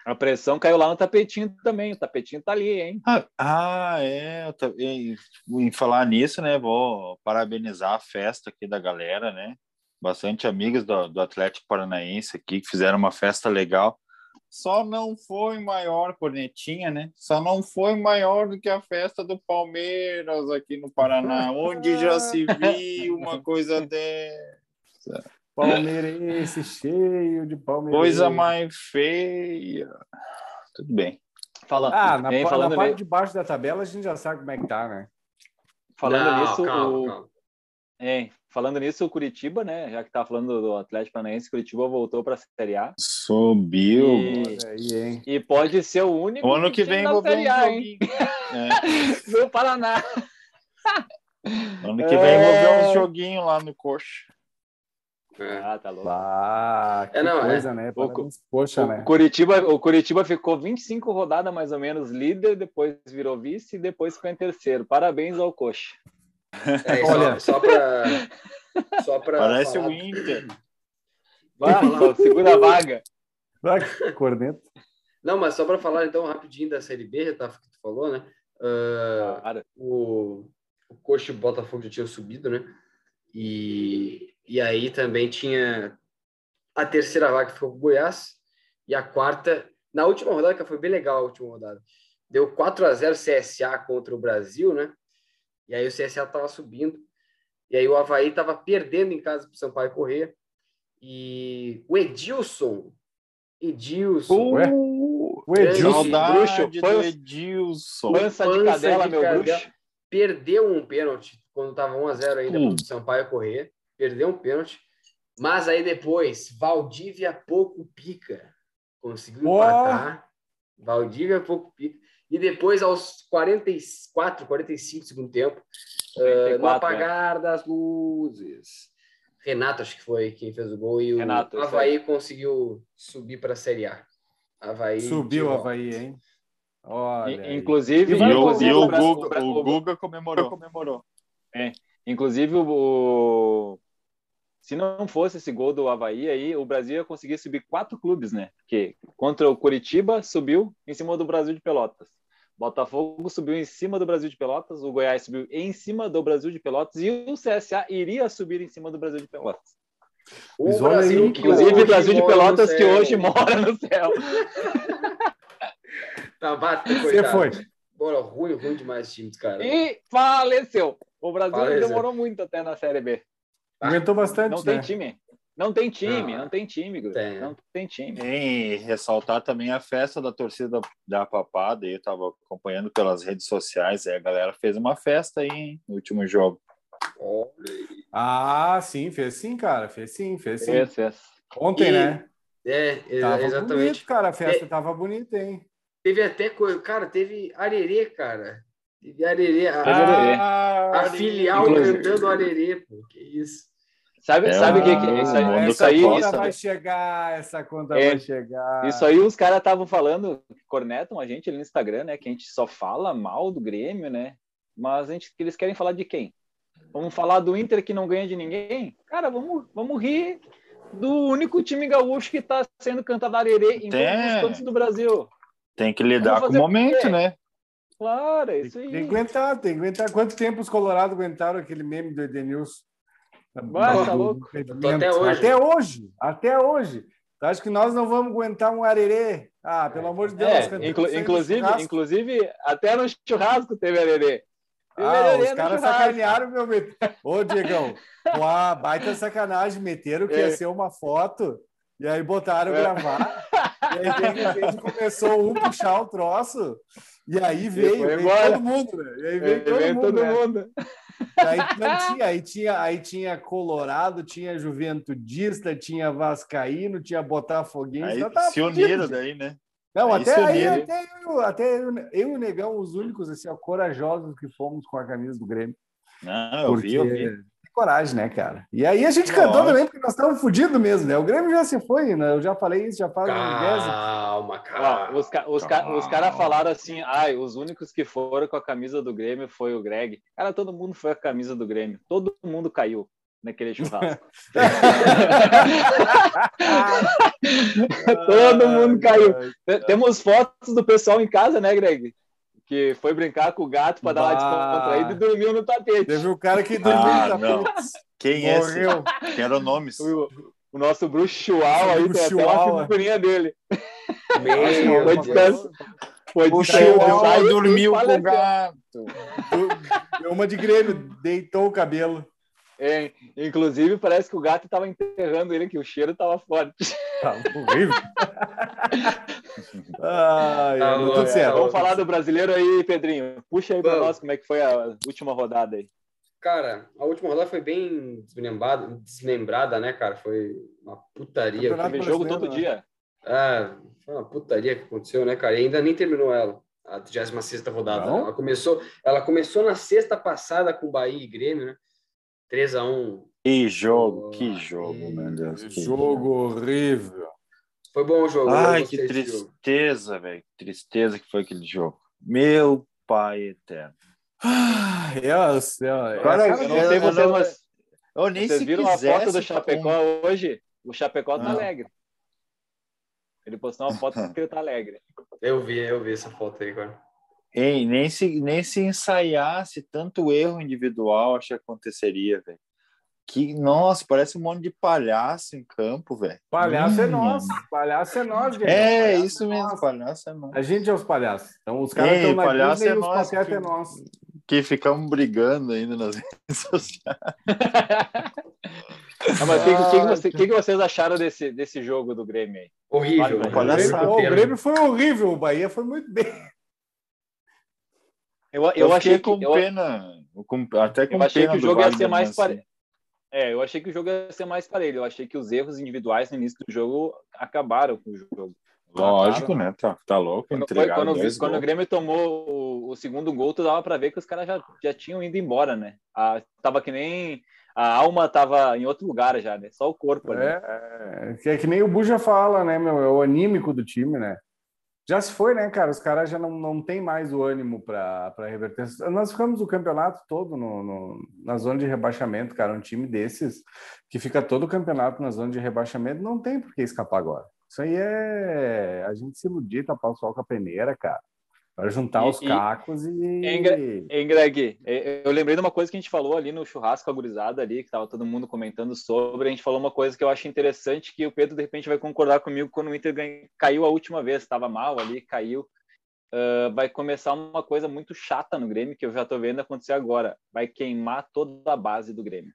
A pressão caiu lá no tapetinho também. O tapetinho tá ali, hein? Ah, ah, é. Em, em falar nisso, né? Vou parabenizar a festa aqui da galera, né? Bastante amigos do, do Atlético Paranaense aqui que fizeram uma festa legal. Só não foi maior, cornetinha, né? Só não foi maior do que a festa do Palmeiras aqui no Paraná, onde já se viu uma coisa dessa. Palmeirense cheio de palmeirense. Coisa mais feia. Tudo bem. Falando, Ah, na, pa- falando, na parte de baixo da tabela a gente já sabe como é que tá, né? falando Não, nisso, calma, o, calma. hein, falando nisso, o Curitiba, né? Já que tá falando do Atlético Paranaense, Curitiba voltou para a Série A. Subiu. E, Olha aí, hein? e pode ser o único O ano que time vem da vou ver Série um A, hein? joguinho. É. Do Paraná. Ano que vem vou ver É. uns joguinhos lá no coxa. É. Ah, tá louco. Ah, que É, não, é. coisa, né? O- Parabéns. Poxa, O né? Curitiba, o Curitiba ficou 25 rodadas mais ou menos líder, depois virou vice e depois ficou em terceiro. Parabéns ao Coxa. É, Olha. só, só para. Só pra Parece falar- o Inter. Vai, segura a vaga. Que corneta. Não, mas só para falar então rapidinho da Série B, tá, que tu falou, né? Ah, Cara, o, o Coxa e o Botafogo já tinham subido, né? E, e aí também tinha a terceira vaga que ficou com o Goiás e a quarta, na última rodada, que foi bem legal a última rodada, deu 4 a 0 CSA contra o Brasil, né? E aí o CSA tava subindo, e aí o Havaí tava perdendo em casa pro Sampaio Corrêa, e o Edilson, Edilson, Ué? Uh, O Edilson. bruxo, foi- Edilson. pança de pança cadela, de meu cadela. bruxo. perdeu um pênalti quando estava 1 a 0 ainda Hum. para o Sampaio correr, perdeu um pênalti, mas aí depois Valdívia pouco pica, conseguiu Ó. empatar. Valdívia pouco pica e depois aos 44, 45 segundo tempo, eh, no 44, apagar das luzes. Renato acho que foi quem fez o gol e o Renato, Havaí conseguiu subir para a Série A. Havaí Subiu o. Havaí, hein? Olha. Inclusive, E inclusive, e o o Guga, o Guga comemorou. comemorou. Inclusive, o... se não fosse esse gol do Havaí, aí o Brasil ia conseguir subir quatro clubes, né? Porque contra o Curitiba subiu em cima do Brasil de Pelotas. Botafogo subiu em cima do Brasil de Pelotas, o Goiás subiu em cima do Brasil de Pelotas e o CSA iria subir em cima do Brasil de Pelotas. O Mas Brasil que Inclusive, o Brasil de Pelotas que hoje mora no céu. Tá, bate, Você foi. Bora, ruim, ruim demais esse time dos caras. E faleceu. O Brasil Faleceu. demorou muito até na Série B. Aumentou bastante, Não né? tem time. Não tem time, Não, não tem time, Gru. tem. Não tem time. E ressaltar também a festa da torcida da Papada, eu estava acompanhando pelas redes sociais, aí a galera fez uma festa aí hein, no último jogo. Ah, sim, fez sim, cara. Fez sim, fez sim. Esse, esse. Ontem, E- né? É, Tava exatamente. bonito, cara. A festa É. tava bonita, hein? Teve até coisa. Cara, teve Arerê, cara. Teve Arerê. A, a Ah, filial Inclusive- cantando Arerê, pô. Que isso. Sabe, É sabe o que, que isso aí? Isso aí, conta isso, vai chegar, essa conta É. vai chegar. isso aí os caras estavam falando, cornetam a gente ali no Instagram, né? Que a gente só fala mal do Grêmio, né? Mas a gente, eles querem falar de quem? Vamos falar do Inter que não ganha de ninguém? Cara, vamos, vamos rir do único time gaúcho que tá sendo cantado arerê em Tem. todos os cantos do Brasil. Tem que lidar com o momento, né? Claro, é isso tem que aí. aguentar, tem que aguentar. Quanto tempo os Colorados aguentaram aquele meme do Edenilson? Vai, tá louco. até hoje. Até hoje, até hoje. Tu acha que nós não vamos aguentar um arerê? Ah, pelo amor de Deus. É, inclu- aí inclusive, inclusive, até no churrasco teve arerê. Teve Ah, arerê os caras sacanearam meu. Ô, Diegão, uá, baita sacanagem. Meteram que ia É. ser uma foto e aí botaram É. gravar. E aí de repente começou um puxar o troço. E aí veio, foi veio todo mundo, né? E aí veio É, todo veio mundo. todo né? mundo. Aí, tinha, aí, tinha, aí tinha Colorado, tinha Juventudista, tinha Vascaíno, tinha Botafoguense. Aí tava se uniram daí, né? Não, Aí até, aí, até, eu, até eu, eu e o Negão, os únicos assim, ó, corajosos que fomos com a camisa do Grêmio. Não, eu vi, eu vi. Coragem, né, cara? E aí a gente Nossa. cantou também, porque nós estávamos fodidos mesmo, né? O Grêmio já se foi, né? Eu já falei isso, já 10 Calma, Ó, os ca- os ca- os caras falaram assim, ai, os únicos que foram com a camisa do Grêmio foi o Greg. Cara, todo mundo foi com a camisa do Grêmio. Todo mundo caiu naquele churrasco. todo mundo caiu. Tem- Temos fotos do pessoal em casa, né, Greg? Que foi brincar com o gato para dar uma descontraída e dormiu no tapete. Teve o cara que dormiu Ah, no não. tapete. Quem é esse? Morreu. Quero nomes. O, o nosso bruxo Chihuahua aí, tem até uma figurinha dele. Meu Foi Deus. descanso. Foi O. Chihuahua Saiu dormiu com o gato. Deu uma de Grêmio, deitou o cabelo. É, inclusive, parece que o gato estava enterrando ele, que o cheiro estava forte. Tá horrível. Ai, Tá bom, tudo é. certo. Vamos falar do brasileiro aí, Pedrinho. Puxa aí para nós como é que foi a última rodada aí. Cara, a última rodada foi bem desmembrada, desmembrada, né, cara? Foi uma putaria. Teve jogo todo né? dia. Ah, foi uma putaria que aconteceu, né, cara? E ainda nem terminou ela, a 36 rodada. Ela começou, ela começou na sexta passada com Bahia e Grêmio, né? 3 a 1 Que jogo, que Ai, jogo, meu Deus. Que que jogo horrível. Foi bom o jogo. Ai, que tristeza, velho. Tristeza que foi aquele jogo. Meu pai eterno. Ai, Deus, Deus. Cara, Eu não sei vocês, mas Eu nem vocês se viram a quisesse foto do Chapecó hoje? O Chapecó tá Ah. alegre. Ele postou uma foto que ele tá alegre. Eu vi, eu vi essa foto aí, cara. Ei, nem se nem se ensaiasse tanto erro individual, acho que aconteceria, velho. Que nossa, parece um monte de palhaço em campo, velho. Palhaço é Hum. nós. Palhaço é nós, gente. É, Palhaço isso é mesmo, nós. palhaço é nós. A gente é os palhaços. Então os caras estão na palhaço Disney é e os nós, patetas que- é nós. Que ficamos brigando ainda nas redes sociais. Ah, mas o que, que, que, você- que que vocês acharam desse, desse jogo do Grêmio aí? Horrível. Vale, né? palhaçada. Pô, o. Grêmio foi horrível, o Bahia foi muito bem. Eu, Eu, eu achei que, com eu, pena, com- até com eu achei pena que o jogo ia ser mais parelho. É, eu achei que o jogo ia ser mais parelho. Eu achei que os erros individuais no início do jogo acabaram com o jogo. Lógico, Claro. né? Tá, tá louco, Quando, entregaram quando, dois quando o. Grêmio tomou o, o segundo gol, tu dava pra ver que os caras já, já tinham ido embora, né? A, tava que nem. A alma tava em outro lugar já, né? Só o corpo ali. É, que é que nem o Buja fala, né, meu? É o anímico do time, né? Já se foi, né, cara? Os caras já não, não tem mais o ânimo para reverter. Nós ficamos o campeonato todo no, no- na zona de rebaixamento, cara. Um time desses que fica todo o campeonato na zona de rebaixamento não tem por que escapar agora. Isso aí é a gente se iludir, tapar o sol com a peneira, cara. Para juntar E- os cacos e. Hein, Greg, eu lembrei de uma coisa que a gente falou ali no churrasco agorizada ali, que tava todo mundo comentando sobre. A gente falou uma coisa que eu acho interessante, que o Pedro de repente vai concordar comigo quando o Inter ganha- caiu a última vez, estava mal ali, caiu. Ah, vai começar uma coisa muito chata no Grêmio, que eu já tô vendo acontecer agora. Vai queimar toda a base do Grêmio.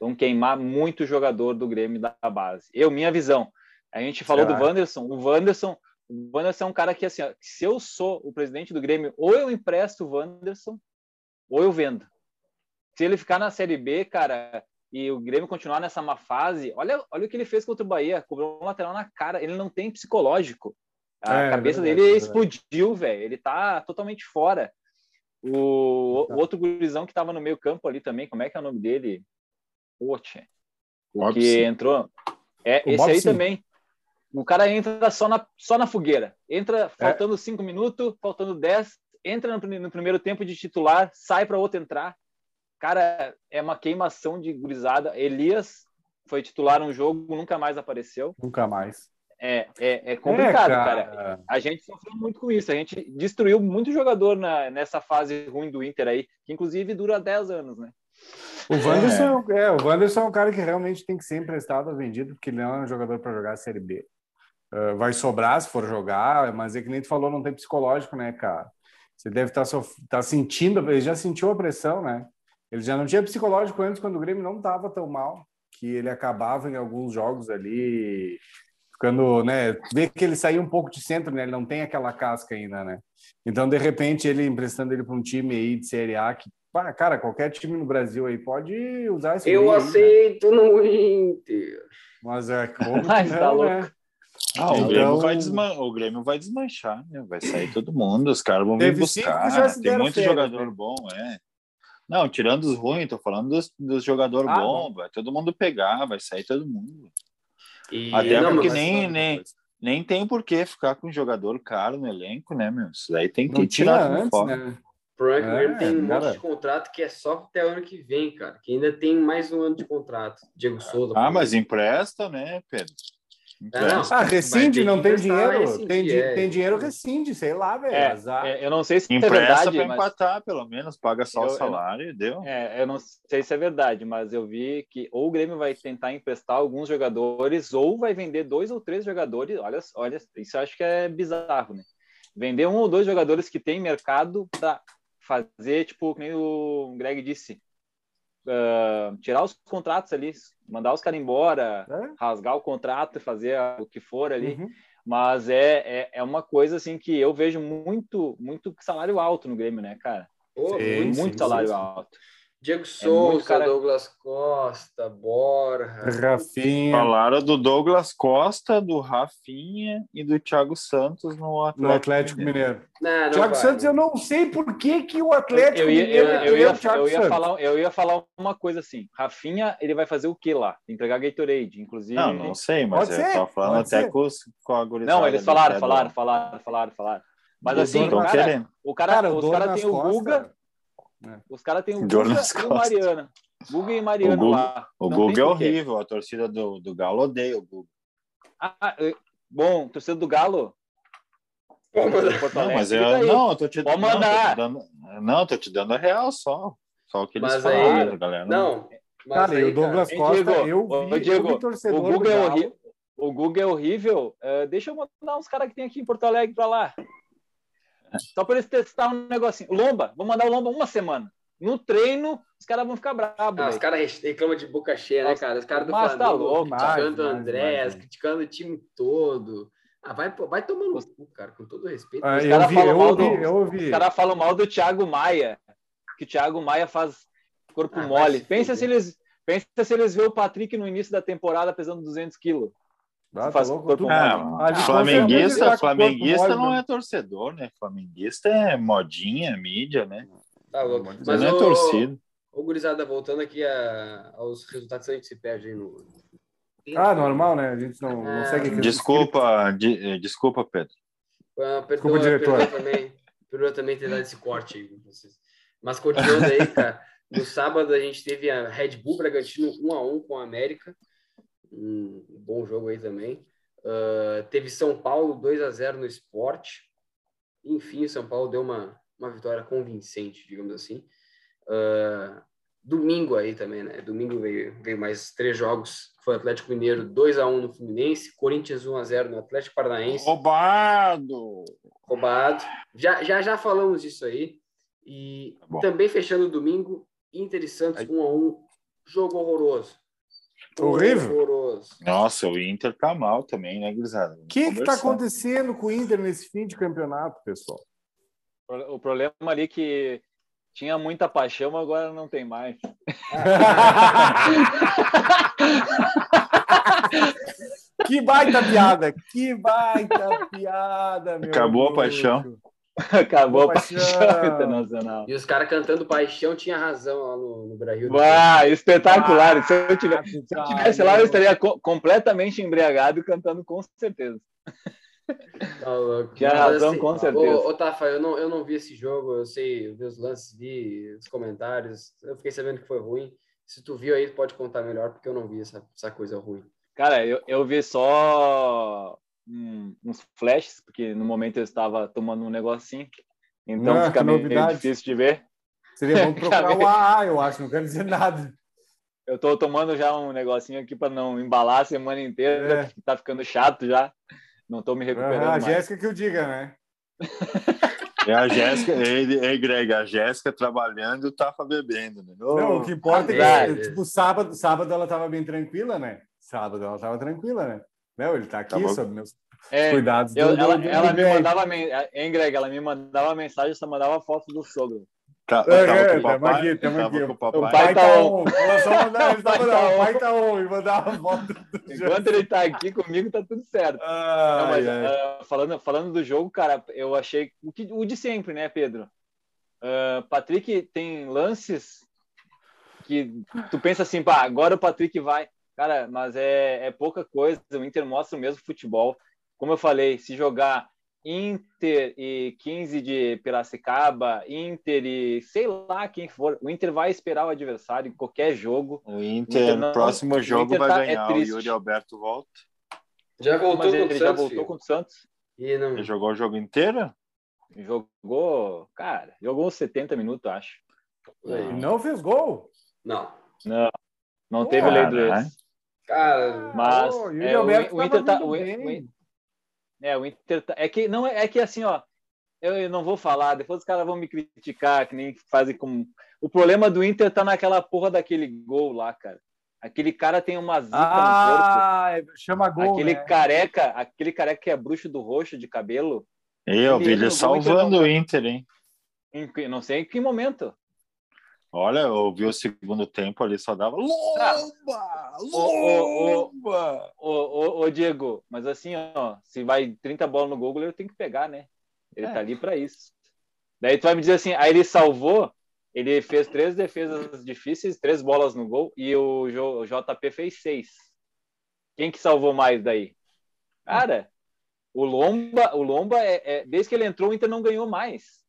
Vão queimar muito jogador do Grêmio da base. Eu, minha visão. A gente falou Será? do Wanderson. O Wanderson, o Wanderson é um cara que, assim, ó, se eu sou o presidente do Grêmio, ou eu empresto o Wanderson, ou eu vendo. Se ele ficar na Série B, cara, e o Grêmio continuar nessa má fase, olha, olha o que ele fez contra o Bahia, cobrou um lateral na cara, ele não tem psicológico. A É, cabeça verdade, dele verdade. explodiu, velho. Ele tá totalmente fora. O, o outro gurizão que tava no meio campo ali também, como é que é o nome dele? Poxa. O que entrou. É, O esse aí Bobson. também. O cara entra só na, só na fogueira. É. Entra faltando cinco minutos, faltando dez, entra no, no primeiro tempo de titular, sai para outro entrar. Cara, é uma queimação de gurizada. Elias foi titular um jogo, nunca mais apareceu. Nunca mais. É, é, é complicado, É, cara. A gente sofreu muito com isso. A gente destruiu muito jogador na, nessa fase ruim do Inter aí, que inclusive dura 10 anos, né? O Wanderson é. é, o Wanderson é um cara que realmente tem que ser emprestado ou vendido, porque ele não é um jogador para jogar a Série B. Ah, vai sobrar se for jogar, mas é que nem tu falou, não tem psicológico, né, cara? Você deve estar tá sentindo, ele já sentiu a pressão, né? Ele já não tinha psicológico antes, quando o Grêmio não estava tão mal, que ele acabava em alguns jogos ali, ficando, né? Vê que ele saiu um pouco de centro, né? Ele não tem aquela casca ainda, né? Então, de repente, ele emprestando ele para um time aí de Série A que Cara, qualquer time no Brasil aí pode usar esse Eu guri aí, né? aceito no Inter. Mas é como que Mas tá não, louco. Né? Ah, o, Então- Grêmio vai desman... o Grêmio vai desmanchar, né? Vai sair todo mundo, os caras vão vir Teve cinco buscar. Tem muito férias, jogador né? bom, é. Não, tirando os ruins, tô falando dos, dos jogadores Ah, bons, vai todo mundo pegar, vai sair todo mundo. E, Até não, porque nem, nem, nem tem por que ficar com jogador caro no elenco, né, meu? Isso daí tem que Não tirar antes, fora. né? O problema é que o Grêmio tem um cara. monte de contrato que é só até o ano que vem, cara. Que ainda tem mais um ano de contrato. Diego Souza. Ah, mas empresta, né, Pedro? Não. Empresta. Ah, rescinde, não tem dinheiro. rescindir, Tem, di- é. tem dinheiro, rescinde, sei lá, velho. É, azar. é, eu não sei se é Empresta verdade, para mas empatar, pelo menos, paga só Eu- o eu- salário e deu. É, eu não sei se é verdade, mas eu vi que ou o Grêmio vai tentar emprestar alguns jogadores, ou vai vender dois ou três jogadores. Olha, olha, isso eu acho que é bizarro, né? Vender um ou dois jogadores que tem mercado para fazer, tipo, que nem o Greg disse, ah, tirar os contratos ali, mandar os caras embora, É? rasgar o contrato e fazer o que for ali. Uhum. Mas é, é, é uma coisa assim que eu vejo muito, muito salário alto no Grêmio, né, cara? Pô, Sim, muito sim, salário sim. alto. Diego muito Souza, cara- Douglas Costa, Borja. Rafinha. Falaram do Douglas Costa, do Rafinha e do Thiago Santos no Atlético, No Atlético Mineiro. Não, não Thiago vai, Santos, não. eu não sei por que, que o Atlético Eu ia, Mineiro eu ia, eu, falar, eu ia falar uma coisa assim. Rafinha, ele vai fazer o que lá? Entregar Gatorade, inclusive. Não, não sei, mas Pode eu ser, tava falando até ser. com, os, com a gurizada Não, eles falaram, falaram, falaram, falaram, falaram. Mas assim, o cara, o cara, Cara, o os caras têm o. Guga, É. os caras têm o Guga e o. Mariano. Guga e Mariano O Guga- lá. O Não Guga é horrível, a torcida do, do Galo odeia o Guga. Ah, bom, torcida do Galo. Não, mas eu, aí. não, eu tô te, Pode não, tô te mandar. dando, não, tô te dando a real só. Só o que eles Mas falaram, aí- galera. Não, mas Cara, e aí, o Douglas Hein, Costa, Diego? eu vi, Diego, eu vi torcedor O do é horrível. O Guga é horrível. eh, deixa eu mandar uns caras que tem aqui em Porto Alegre pra lá. Só para eles testar um negocinho. Lomba, vou mandar o Lomba uma semana. No treino, os caras vão ficar bravos. Ah, os caras reclamam de boca cheia, né, cara? Os caras do Mas tá Flamengo louco, criticando o demais, criticando o time todo. Ah, vai, vai tomando no cu, cara, com todo respeito. Ah, Os eu cara vi, fala eu mal ouvi, do-. Os caras falam mal do Thiago Maia. Que o Thiago Maia faz corpo Ah, mole. se Pensa se, eles, pensa se eles vê o Patrick no início da temporada pesando 200 quilos. Ah, tá faz louco, corpo. Ah, flamenguista, flamenguista não é torcedor, né? Flamenguista é modinha, mídia, né? Tá louco. Mas Mas não é o, torcida. o Gurizada, voltando aqui a- aos resultados, a gente se perde aí no. Ah, normal, né? A gente não, não Ah, segue aqui. Desculpa, de- eh, desculpa, Pedro. Ah, Desculpa, perdoa, diretor. perdoa também, perdoa também ter dado esse corte aí. com vocês. Mas continuando aí, cara, no sábado a gente teve a Red Bull Bragantino 1x1 com a América. Um bom jogo aí também. Ah, teve São Paulo 2x0 no esporte. Enfim, o São Paulo deu uma, uma vitória convincente, digamos assim. Ah, domingo aí também, né? Domingo veio, veio mais três jogos. Foi Atlético Mineiro 2x1 no Fluminense, Corinthians 1x0 no Atlético Paranaense Roubado! roubado. Já, já, já falamos disso aí. E Tá também fechando o domingo, Inter e Santos 1 a 1 Jogo horroroso. Horrível. Horroroso. Nossa, o Inter tá mal também, né, Grisada? O que está acontecendo com o Inter nesse fim de campeonato, pessoal? O problema ali é que tinha muita paixão, agora não tem mais. que baita piada! Que baita piada, meu Acabou a bruxo. paixão. Acabou a Paixão. paixão internacional. E os caras cantando paixão tinha razão lá no, no Brasil. Uau, espetacular. Se eu, tiver, Ah, se eu tivesse lá, eu estaria co- completamente embriagado e cantando com certeza. Tá louco. Tinha razão, com certeza. Ô, ô Tafa, eu não, eu não vi esse jogo, eu sei, eu vi os lances, vi os comentários, eu fiquei sabendo que foi ruim. Se tu viu aí, pode contar melhor, porque eu não vi essa, essa coisa ruim. Cara, eu, eu vi só hum, uns flashes, porque no momento eu estava tomando um negocinho. Então Ah, fica meio novidade. difícil de ver. Seria bom procurar o AA, eu acho, não quero dizer nada. Eu tô tomando já um negocinho aqui para não embalar a semana inteira, É. porque tá ficando chato já. Não tô me recuperando Ah, a. Jéssica que eu diga, né? É a Jéssica, ei, ei, Greg, a Jéssica trabalhando e o Tafa bebendo, né? Ô, Não, o que importa é que, tipo, sábado, sábado ela tava bem tranquila, né? Sábado ela tava tranquila, né? Não, ele tá aqui Tá sob meus É, cuidados. do- eu- do- ela, do- ela do me Greg. mandava, hein, Greg? Ela me mandava mensagem, só mandava foto do sogro. Tá, É, tava é, com o tamo papai? aqui, tamo aqui. com o O papai. pai pai tá tá on. on. Ela só mandava, ele tava, pai não, tá o pai tá on. E mandava foto do Enquanto ele tá aqui comigo, tá tudo certo. Não, Ai, mas, ai. ah, falando, falando do jogo, cara, eu achei o, que, o de sempre, né, Pedro? Uh, Patrick tem lances que tu pensa assim, pá, agora o Patrick vai. Cara, mas é, é pouca coisa. O Inter mostra o mesmo futebol. Como eu falei, se jogar Inter e 15 de Piracicaba, Inter e sei lá quem for, o Inter vai esperar o adversário em qualquer jogo. O Inter, no próximo jogo vai tá, é ganhar. É o Yuri Alberto volta. Já voltou Mas ele, já Santos, voltou filho. com o Santos. E não... Ele jogou o jogo inteiro? Jogou, cara, jogou uns 70 minutos, acho. E não fez gol. Não. Não, não Pô, teve lei do ex. Cara, Mas Yuri é, o, Alberto o Inter tá. O, muito bem. o- é, o Inter tá, é que não é, é que assim, ó. Eu, eu não vou falar, depois os caras vão me criticar, que nem fazem como. O problema do Inter tá naquela porra daquele gol lá, cara. Aquele cara tem uma zica no Ah, é- chama corpo. gol, Aquele né? careca, aquele careca que é bruxo do roxo de cabelo. E eu vi Ele ele salvando não. o Inter, hein? Em, não sei em que momento. Olha, eu vi o segundo tempo ali, só dava Lomba! o- Lomba! Ô, ô, ô, Diego, mas assim, ó, se vai 30 bolas no Google, ele tem que pegar, né? Ele É. tá ali pra isso. Daí tu vai me dizer assim, aí ele salvou, ele fez três defesas difíceis, três bolas no gol, e o, o JP fez seis. Quem que salvou mais daí? Cara, o Lomba, o Lomba é, é- desde que ele entrou, o Inter não ganhou mais.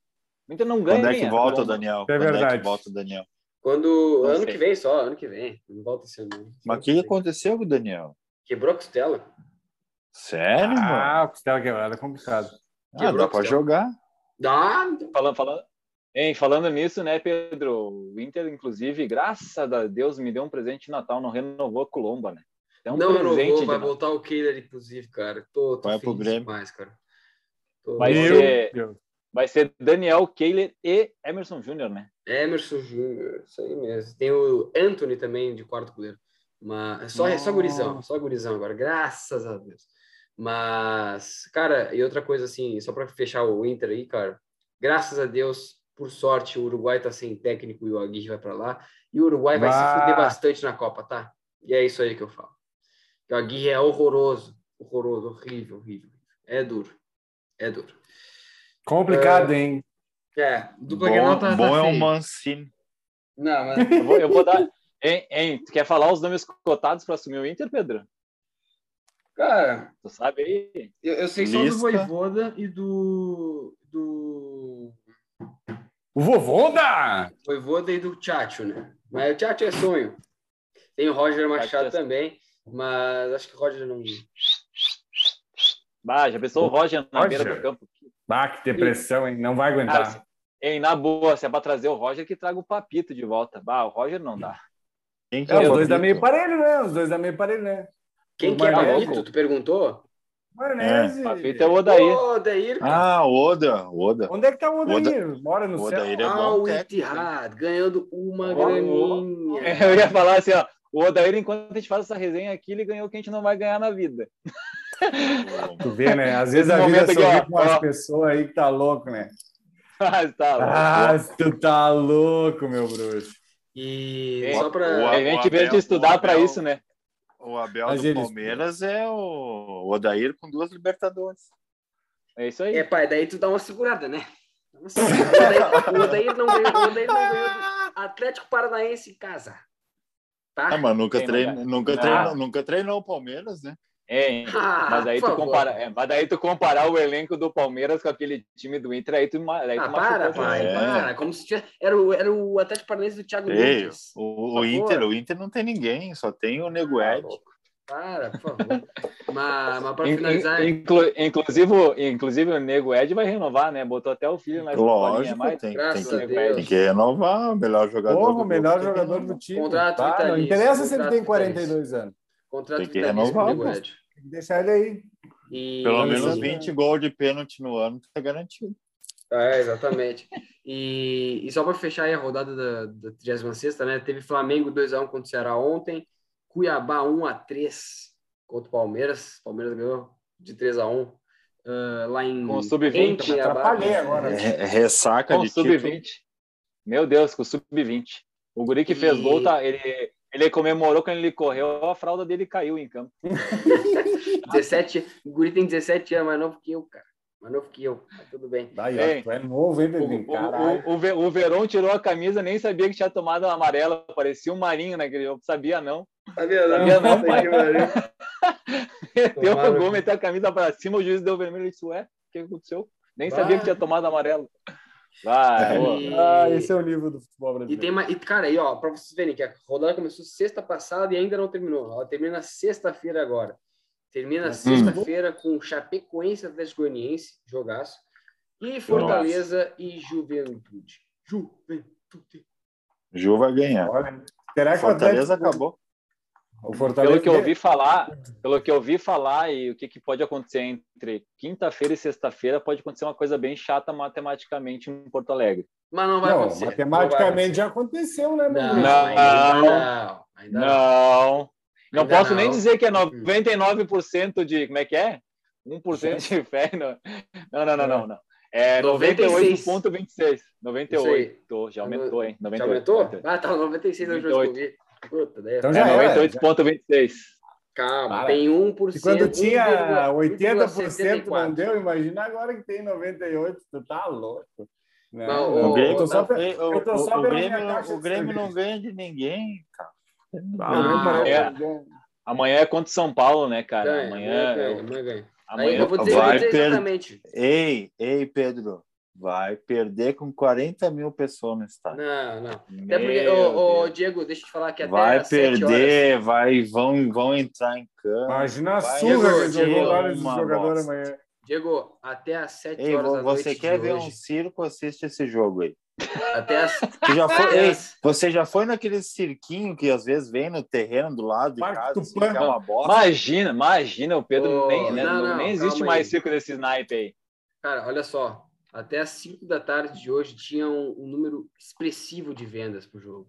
O Inter não ganha. Quando é que volta, Lomba. Daniel? É Quando é verdade. que volta, Daniel? quando. Não ano sei. que vem só, ano que vem. Não volta esse ano. não. Mas o que aconteceu com o Daniel? Quebrou a costela. Sério, mano? Ah, costela quebrada é complicado. Ah, dá pra jogar. Dá. Falando, falando, hein, falando nisso, né, Pedro? O Inter, inclusive, graças a Deus, me deu um presente de Natal, não renovou a Colomba, né? É um não renovou, vai Natal. voltar o Kehler, inclusive, cara. Tô, tô Vai pro feliz Grêmio. demais, cara. Tô- Vai Meu ser- Deus. Vai ser Daniel Kehler e Emerson Júnior, né? Emerson Júnior, isso aí mesmo. Tem o Anthony também, de quarto goleiro. Mas é só, é só gurizão, só gurizão agora, graças a Deus. Mas, cara, e outra coisa assim, só para fechar o Inter aí, cara, graças a Deus, por sorte, o Uruguai tá sem técnico e o Aguirre vai para lá. E o Uruguai vai se fuder bastante na Copa, tá? E é isso aí que eu falo. Que o Aguirre é horroroso, horroroso, horrível, horrível. É duro, é duro. Complicado, hein? É, dupla Grenal Bom, tá, bom tá é um feio. Mancini. Não, mas Eu vou, eu vou dar. Hein, hein, tu quer falar os nomes cotados para assumir o Inter, Pedro? Cara, Tu sabe aí? eu, eu sei só do. Voivoda e do. do. O Vovoda! Voivoda e do Tchatcho, né? Mas o Tchatcho é sonho. Tem o Roger Machado Tchatcho é- também, mas acho que o Roger não. Bah, já pensou o Roger na Roger. beira do campo? Ah, que depressão, hein? Não vai Cara, aguentar. se- hein, na boa, se é pra trazer o Roger, que traga o Papito de volta. Bah, o Roger não dá. Quem que É, os o dois Papito? meio parelho, né? Os dois dá meio parelho, né? Quem O que é. Papito? Tu perguntou? Maionese. Papito é o Odair. Ô, Odair, cara. Ah, Oda, Oda. Onde é que tá o Odair? Mora no O céu? Odair é Ah, o. Itihad, ganhando uma Ô, graninha. Eu ia falar assim, ó. O Odair, enquanto a gente faz essa resenha aqui, ele ganhou o que a gente não vai ganhar na vida. Tu vê, né? Às vezes Esse a vida aqui, sorri ó, com as ó. pessoas aí que tá louco, né? Mas tá louco. Ah, tu tá louco, meu bruxo. E É, só pra. o- a gente o veio de estudar o para isso, né? O Abel Mas do eles- Palmeiras é o Odair com duas Libertadores. É isso aí. É, pai, daí tu dá uma segurada, né? Dá uma segurada. O Odair- O não ganhou, o Odair não ganhou Atlético Paranaense em casa. Tá? Ah, mas nunca, mas- nunca, Ah. treinou, nunca treinou o Palmeiras, né? É, Ah, mas aí tu compara, é, mas daí tu comparar o elenco do Palmeiras com aquele time do Inter, aí tu, aí tu Ah, machucou para, pai, É. para. Como se tivesse. Era o, era o Atlético Paranaense do Thiago Ei, Nunes. o, o. Inter, o Inter não tem ninguém, só tem o Nego Ah, Ed. Para, por favor. mas, mas para In- finalizar. in- inclu- inclusive, o- inclusive o Nego Ed vai renovar, né? Botou até o filho na Lógico, mas tem, tem, que, tem que renovar o melhor jogador. Porra, do o melhor jogador do time. Contrato Tá? Não interessa se ele tem vitalício. 42 anos. Contrato Tem que renovar. Tem que deixar ele aí. E... Pelo menos ver. 20 gols de pênalti no ano tá garantido. É, exatamente. E, e só para fechar aí a rodada da, da 36, né? Teve Flamengo 2x1 contra o Ceará ontem, Cuiabá 1x3 contra o Palmeiras. Palmeiras ganhou de 3x1 ah, lá em, Com o sub-20, em me Cuiabá. atrapalhei agora. É, é ressaca com de título. sub-20. Meu Deus, com o sub-20. O guri que fez E- gol, tá, ele, ele comemorou quando ele correu, a fralda dele caiu em campo. 17, o Guri tem 17 anos, mais novo que eu, cara. mais novo que eu, mas tudo bem. Daí, ó, tu é novo, hein, Pedrinho? O, Caralho. o, o, o Verón tirou a camisa, nem sabia que tinha tomado a amarela. Parecia um marinho naquele jogo. Sabia não. Sabia Sabia não, pai. Meteu o gol, meteu a camisa para cima, o juiz deu vermelho e disse, ué, o que aconteceu? Nem Bah. sabia que tinha tomado amarelo. Vai, ô. E- Ah, esse é o nível do futebol E brasileiro. tem mais. E, cara, aí, ó, pra vocês verem que a rodada começou sexta passada e ainda não terminou. Ela termina sexta-feira agora. Termina sexta-feira com Chapecoense Atlético Goianiense, jogaço. E Fortaleza e Juventude. Juventude. Ju vai ganhar. Olha, será que o Fortaleza Atlético- acabou. O Fortaleza Pelo que eu ouvi falar, pelo que eu ouvi falar e o que, que pode acontecer entre quinta-feira e sexta-feira, pode acontecer uma coisa bem chata matematicamente em Porto Alegre. Mas não vai Não, acontecer. matematicamente já aconteceu, né, meu Não, amigo? Não. ainda não. Ainda não. Não. Não Ainda posso não. nem dizer que é 99% de. Como é que é? 1% de fé. Não, não, não, não. não, não. É 96. 98,26. 98. Já aumentou, hein? Já 98. aumentou? Ah, tá, 96 hoje eu 98. Puta, daí é Então É já era, 98,26. Calma, Para. tem 1%. E quando tinha 80% 1,74. não deu, imagina agora que tem 98%, tu tá louco. Não, não, o- O Grêmio, eu tô só, o, o- eu tô só o pela minha Grêmio, caixa o de Grêmio cerveja. não ganha de ninguém, cara. Ah, parece- é. Amanhã é contra o São Paulo, né, cara? Ganha, amanhã. ganha, amanhã ganha. Aí Amanhã eu vou dizer, eu vou vai dizer per- exatamente. Ei, ei, Pedro, vai perder com 40 mil pessoas no estádio. Não, não. Até Meu porque, ô, ô. Diego, deixa eu te falar que até vai às sete perder, vai, vão, vão entrar em campo. Imagina a surra que jogadores amanhã. horas, Diego, até às 7 Ei, horas da noite você de quer ver um hoje, circo? Assiste esse jogo aí. até as, Tu já foi, até ei, você já foi naquele cirquinho que às vezes vem no terreno do lado de Parque casa, assim, é uma bosta? Imagina, imagina, o Pedro Ô, nem, né, não, não- nem existe mais aí. circo desse naipe aí. Cara, olha só. Até às 5 da tarde de hoje tinha um, um número expressivo de vendas pro jogo.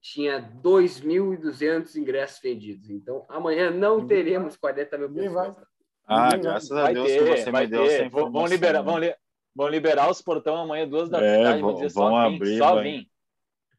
Tinha 2.200 ingressos vendidos. Então, amanhã não teremos 40 mil pessoas. Ah, graças a Vai Deus que ter, você vai me deu essa. Vão, informação. vão liberar, vão, li- vão liberar os portão amanhã, duas da É, tarde. vão- dizer vão só vir, abrir, só vai. vir.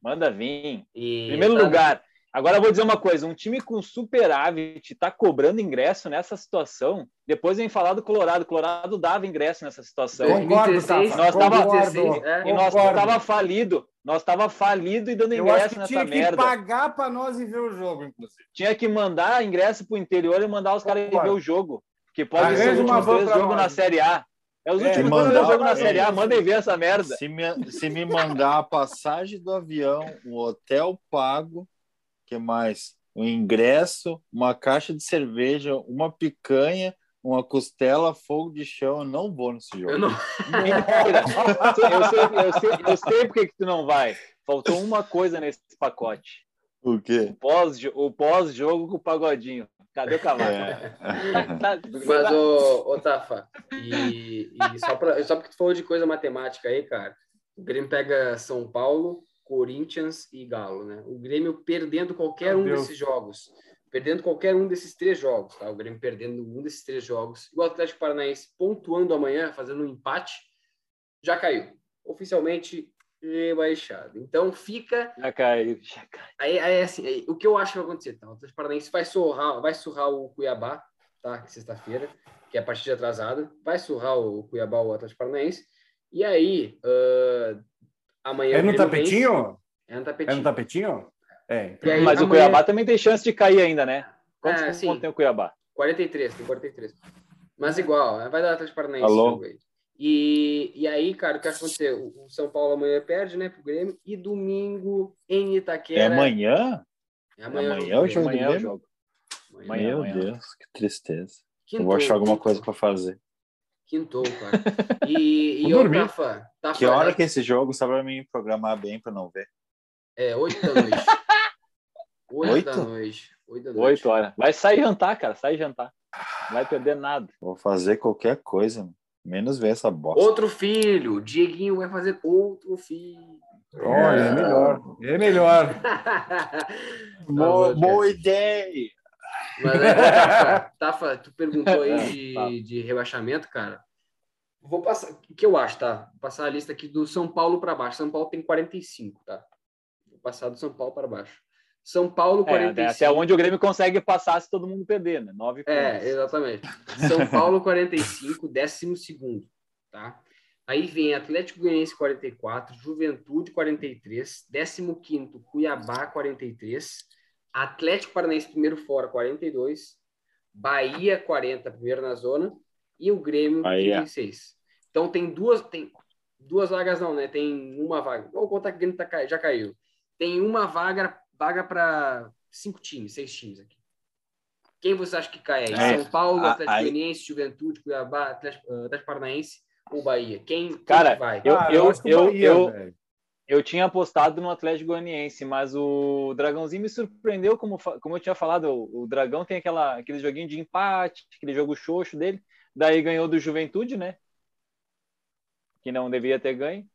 Manda vir. E Primeiro tá- lugar. Agora eu vou dizer uma coisa: um time com superávit tá cobrando ingresso nessa situação. Depois vem falar do Colorado. O Colorado dava ingresso nessa situação. Concordo, 2016, Tafa, Nós tava- concordo. 2016, é. E nós Concordo. tava falido. Nós tava falido e dando Eu acho ingresso que nessa tinha que merda. pagar para nós e ver o jogo, inclusive. Tinha que mandar ingresso pro interior e mandar os caras ir ver o jogo. Porque pode Arranja ser os últimos três jogos nós. na Série A. É os É, últimos mandar- três jogos na é. Série A. Mandem ver essa merda. Se me, se me mandar a passagem do avião, o hotel pago, que mais? O ingresso, uma caixa de cerveja, uma picanha, uma costela, fogo de chão, eu não vou nesse jogo. Eu não... Mentira. Eu sei, eu sei, eu sei por que que tu não vai. Faltou uma coisa nesse pacote. O quê? O pós- O pós-jogo com o pagodinho. Cadê o cavalo? É. Mas, ô, ô Tafa, e, e só, pra, só porque tu falou de coisa matemática aí, cara, o Grêmio pega São Paulo, Corinthians e Galo, né? O Grêmio perdendo qualquer Meu um Deus. desses jogos, perdendo qualquer um desses três jogos, tá? O Grêmio perdendo um desses três jogos, e o Atlético Paranaense pontuando amanhã, fazendo um empate, já caiu. Oficialmente rebaixado. Então fica Já caiu, já caiu. Aí, aí, assim, aí, o que eu acho que vai acontecer? Tá? O Atlético Paranaense vai surrar, vai surrar o Cuiabá, tá? Sexta-feira, que é a partida atrasada. Vai surrar o Cuiabá, o Atlético Paranaense. E aí, ah, amanhã. É no tapetinho? vence. É no É tapetinho. no tapetinho? É. então. Aí, Mas o amanhã- Cuiabá também tem chance de cair ainda, né? Quantos É, pontos tem o Cuiabá? 43, tem 43. Mas igual, né? vai dar Atlético Paranaense Alô? esse jogo aí. E, e aí, cara, o que acontecer? O, São Paulo amanhã perde, né, pro Grêmio. E domingo em Itaquera. É amanhã? É amanhã o o jogo. Amanhã é o Grêmio? jogo. Amanhã. Amanhã, Meu amanhã. Deus, que tristeza. Eu Quintou, vou achar alguma coisa para fazer. Quintou, cara. E, e dormir. Tafa, Tafa, Que hora que é esse jogo? Só para me programar bem para não ver. É, 8 da noite. 8 Oito? da noite. 8 da noite. Oito horas. Vai sair jantar, cara. Sai jantar. Não vai perder nada. Vou fazer qualquer coisa, menos ver essa bosta. Outro filho. O Dieguinho vai fazer outro filho. Olha, é melhor. É melhor. Boa, Tá boa ideia! Mas, é, Tafa, Tafa, tu perguntou aí É, de, tá. de rebaixamento, cara. Vou passar. O que eu acho, tá? Vou passar a lista aqui do São Paulo para baixo. São Paulo tem 45, tá? Vou passar do São Paulo para baixo. São Paulo, É, 45. até onde o Grêmio consegue passar se todo mundo perder, né? Nove É, pontos. exatamente. São Paulo 45, décimo segundo. tá? Aí vem Atlético Goianiense 44, Juventude 43, 15 Cuiabá 43, Atlético Paranaense primeiro fora 42, Bahia 40 primeiro na zona e o Grêmio Bahia. 36. Então tem duas tem duas vagas não, né? Tem uma vaga. Vamos contar que o Grêmio tá, já caiu. Tem uma vaga vaga para cinco times, seis times aqui. Quem você acha que cai aí? É, São Paulo, a- Atlético Goianiense, Juventude, Cuiabá, Atlético, uh, Atlético Paranaense ou Bahia? Quem, quem Cara, que vai? Eu- Ah, eu- eu- Bahia, eu- velho. Eu tinha apostado no Atlético Goianiense, mas o Dragãozinho me surpreendeu, como, como eu tinha falado, o, o Dragão tem aquela, aquele joguinho de empate, aquele jogo xoxo dele, daí ganhou do Juventude, né? Que não devia ter ganho,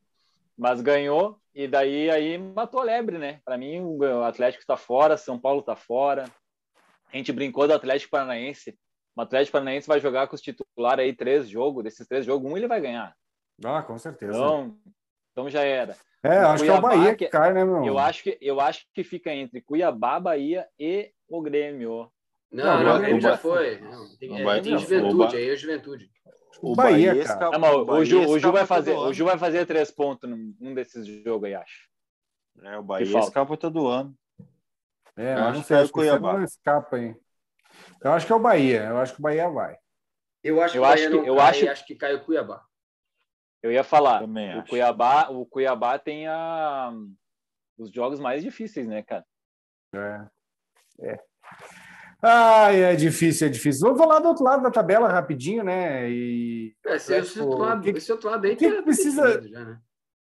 mas ganhou, e daí aí matou a lebre, né? Para mim, o Atlético está fora, São Paulo está fora. A gente brincou do Atlético Paranaense. O Atlético Paranaense vai jogar com os titulares aí três jogos, desses três jogos, um ele vai ganhar. Ah, com certeza. Então, então já era. é, eu acho que é o Cuiabá Bahia que cai, né, meu? Eu acho que eu acho que fica entre Cuiabá, Bahia e o Grêmio. Não, Não, não, o o Grêmio já foi. Não, tem, o é, tem o juventude, aí é juventude. O Bahia, Bahia cara. Não, mas o Bahia Ju, o Ju escapa vai fazer, o Ju vai fazer três pontos num, num desses jogos aí, acho. É, o Bahia escapa todo ano. É, Eu eu acho não que sei, é o que esse Cuiabá. não escapa, hein? Eu acho que é o Bahia. Eu acho que o Bahia vai. Eu acho Eu que o acho que- eu cai, acho- acho que cai o Cuiabá. Eu ia falar, Também o acho. Cuiabá, o Cuiabá tem a, os jogos mais difíceis, né, cara? É. É. Ai, é difícil, é difícil. Vamos falar do outro lado da tabela rapidinho, né? E Esse, esse, Atlético, outro lado, o que- esse outro lado aí o que tá- tá precisa- Já, né?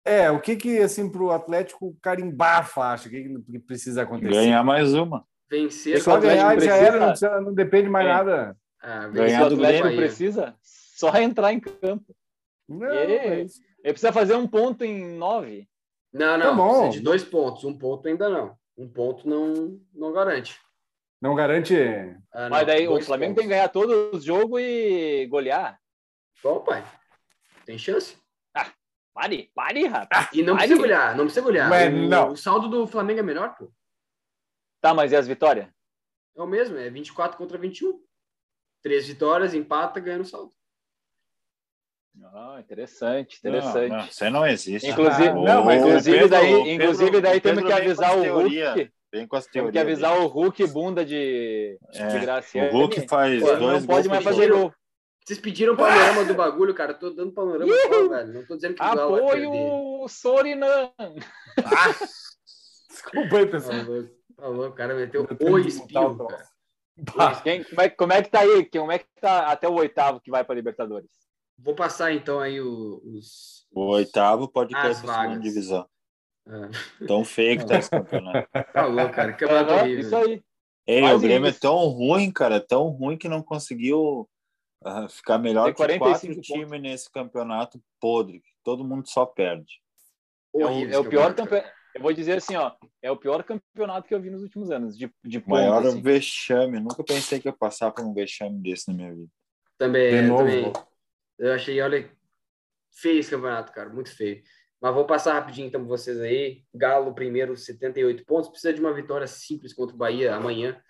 é, o que que assim pro Atlético carimbar a faixa? O que, que precisa acontecer? Ganhar mais uma. Vencer Esse Só o ganhar já precisa- era, não, precisa- não depende mais É. nada. ah, Ganhar o do Atlético Bahia. precisa só entrar em campo. Não, É. é isso. Ele precisa fazer um ponto em nove. Não, Tá não, bom. precisa de dois pontos. Um ponto ainda não. Um ponto não, não garante. Não garante. Ah, não, Mas daí o dois Flamengo pontos. tem que ganhar todos os jogos e golear. Bom, pai. Tem chance. Pare, pare, rapaz. E não Pare. precisa golear, não precisa golear. Mas o, não. o saldo do Flamengo é melhor, pô. Tá, mas e as vitórias? É o mesmo, é 24 contra 21. Três vitórias, empata, ganha no saldo. Ah, interessante, interessante. Não, não, isso aí não existe. Inclusive, Ah, não, mas O inclusive Pedro- daí, o Pedro- inclusive daí o temos Pedro que avisar o teoria, Hulk. Vem com as teorias. que avisar o Hulk bunda de, de É, Graciane. o Hulk faz Pô, dois não pode mais fazer gol. Vocês pediram panorama do bagulho, cara. Eu tô dando panorama só, velho. Não tô dizendo que vai Apoio o Sorinan. Desculpa aí, pessoal. Falou, o cara meteu o espinho. Quem, como, é, como é que tá aí? Como é que tá até o oitavo que vai para Libertadores? Vou passar então aí o- os. O oitavo pode para a segunda divisão. Ah, Tão feio que tá esse campeonato. falou, cara. Que campeonato Aham, horrível. isso aí. Ei, o Grêmio isso. é tão ruim, cara, tão ruim que não conseguiu ah, ficar melhor Tem que 45 quatro times nesse campeonato podre. Todo mundo só perde. É o, Horrível é o pior campeonato. Eu vou dizer assim, ó. É o pior campeonato que eu vi nos últimos anos. De, de pontos, Maior assim. vexame. Nunca pensei que ia passar por um vexame desse na minha vida. Também, De novo. também. Eu achei, olha, feio esse campeonato, cara, muito feio. Mas vou passar rapidinho então pra vocês aí. Galo primeiro, 78 pontos. Precisa de uma vitória simples contra o Bahia amanhã.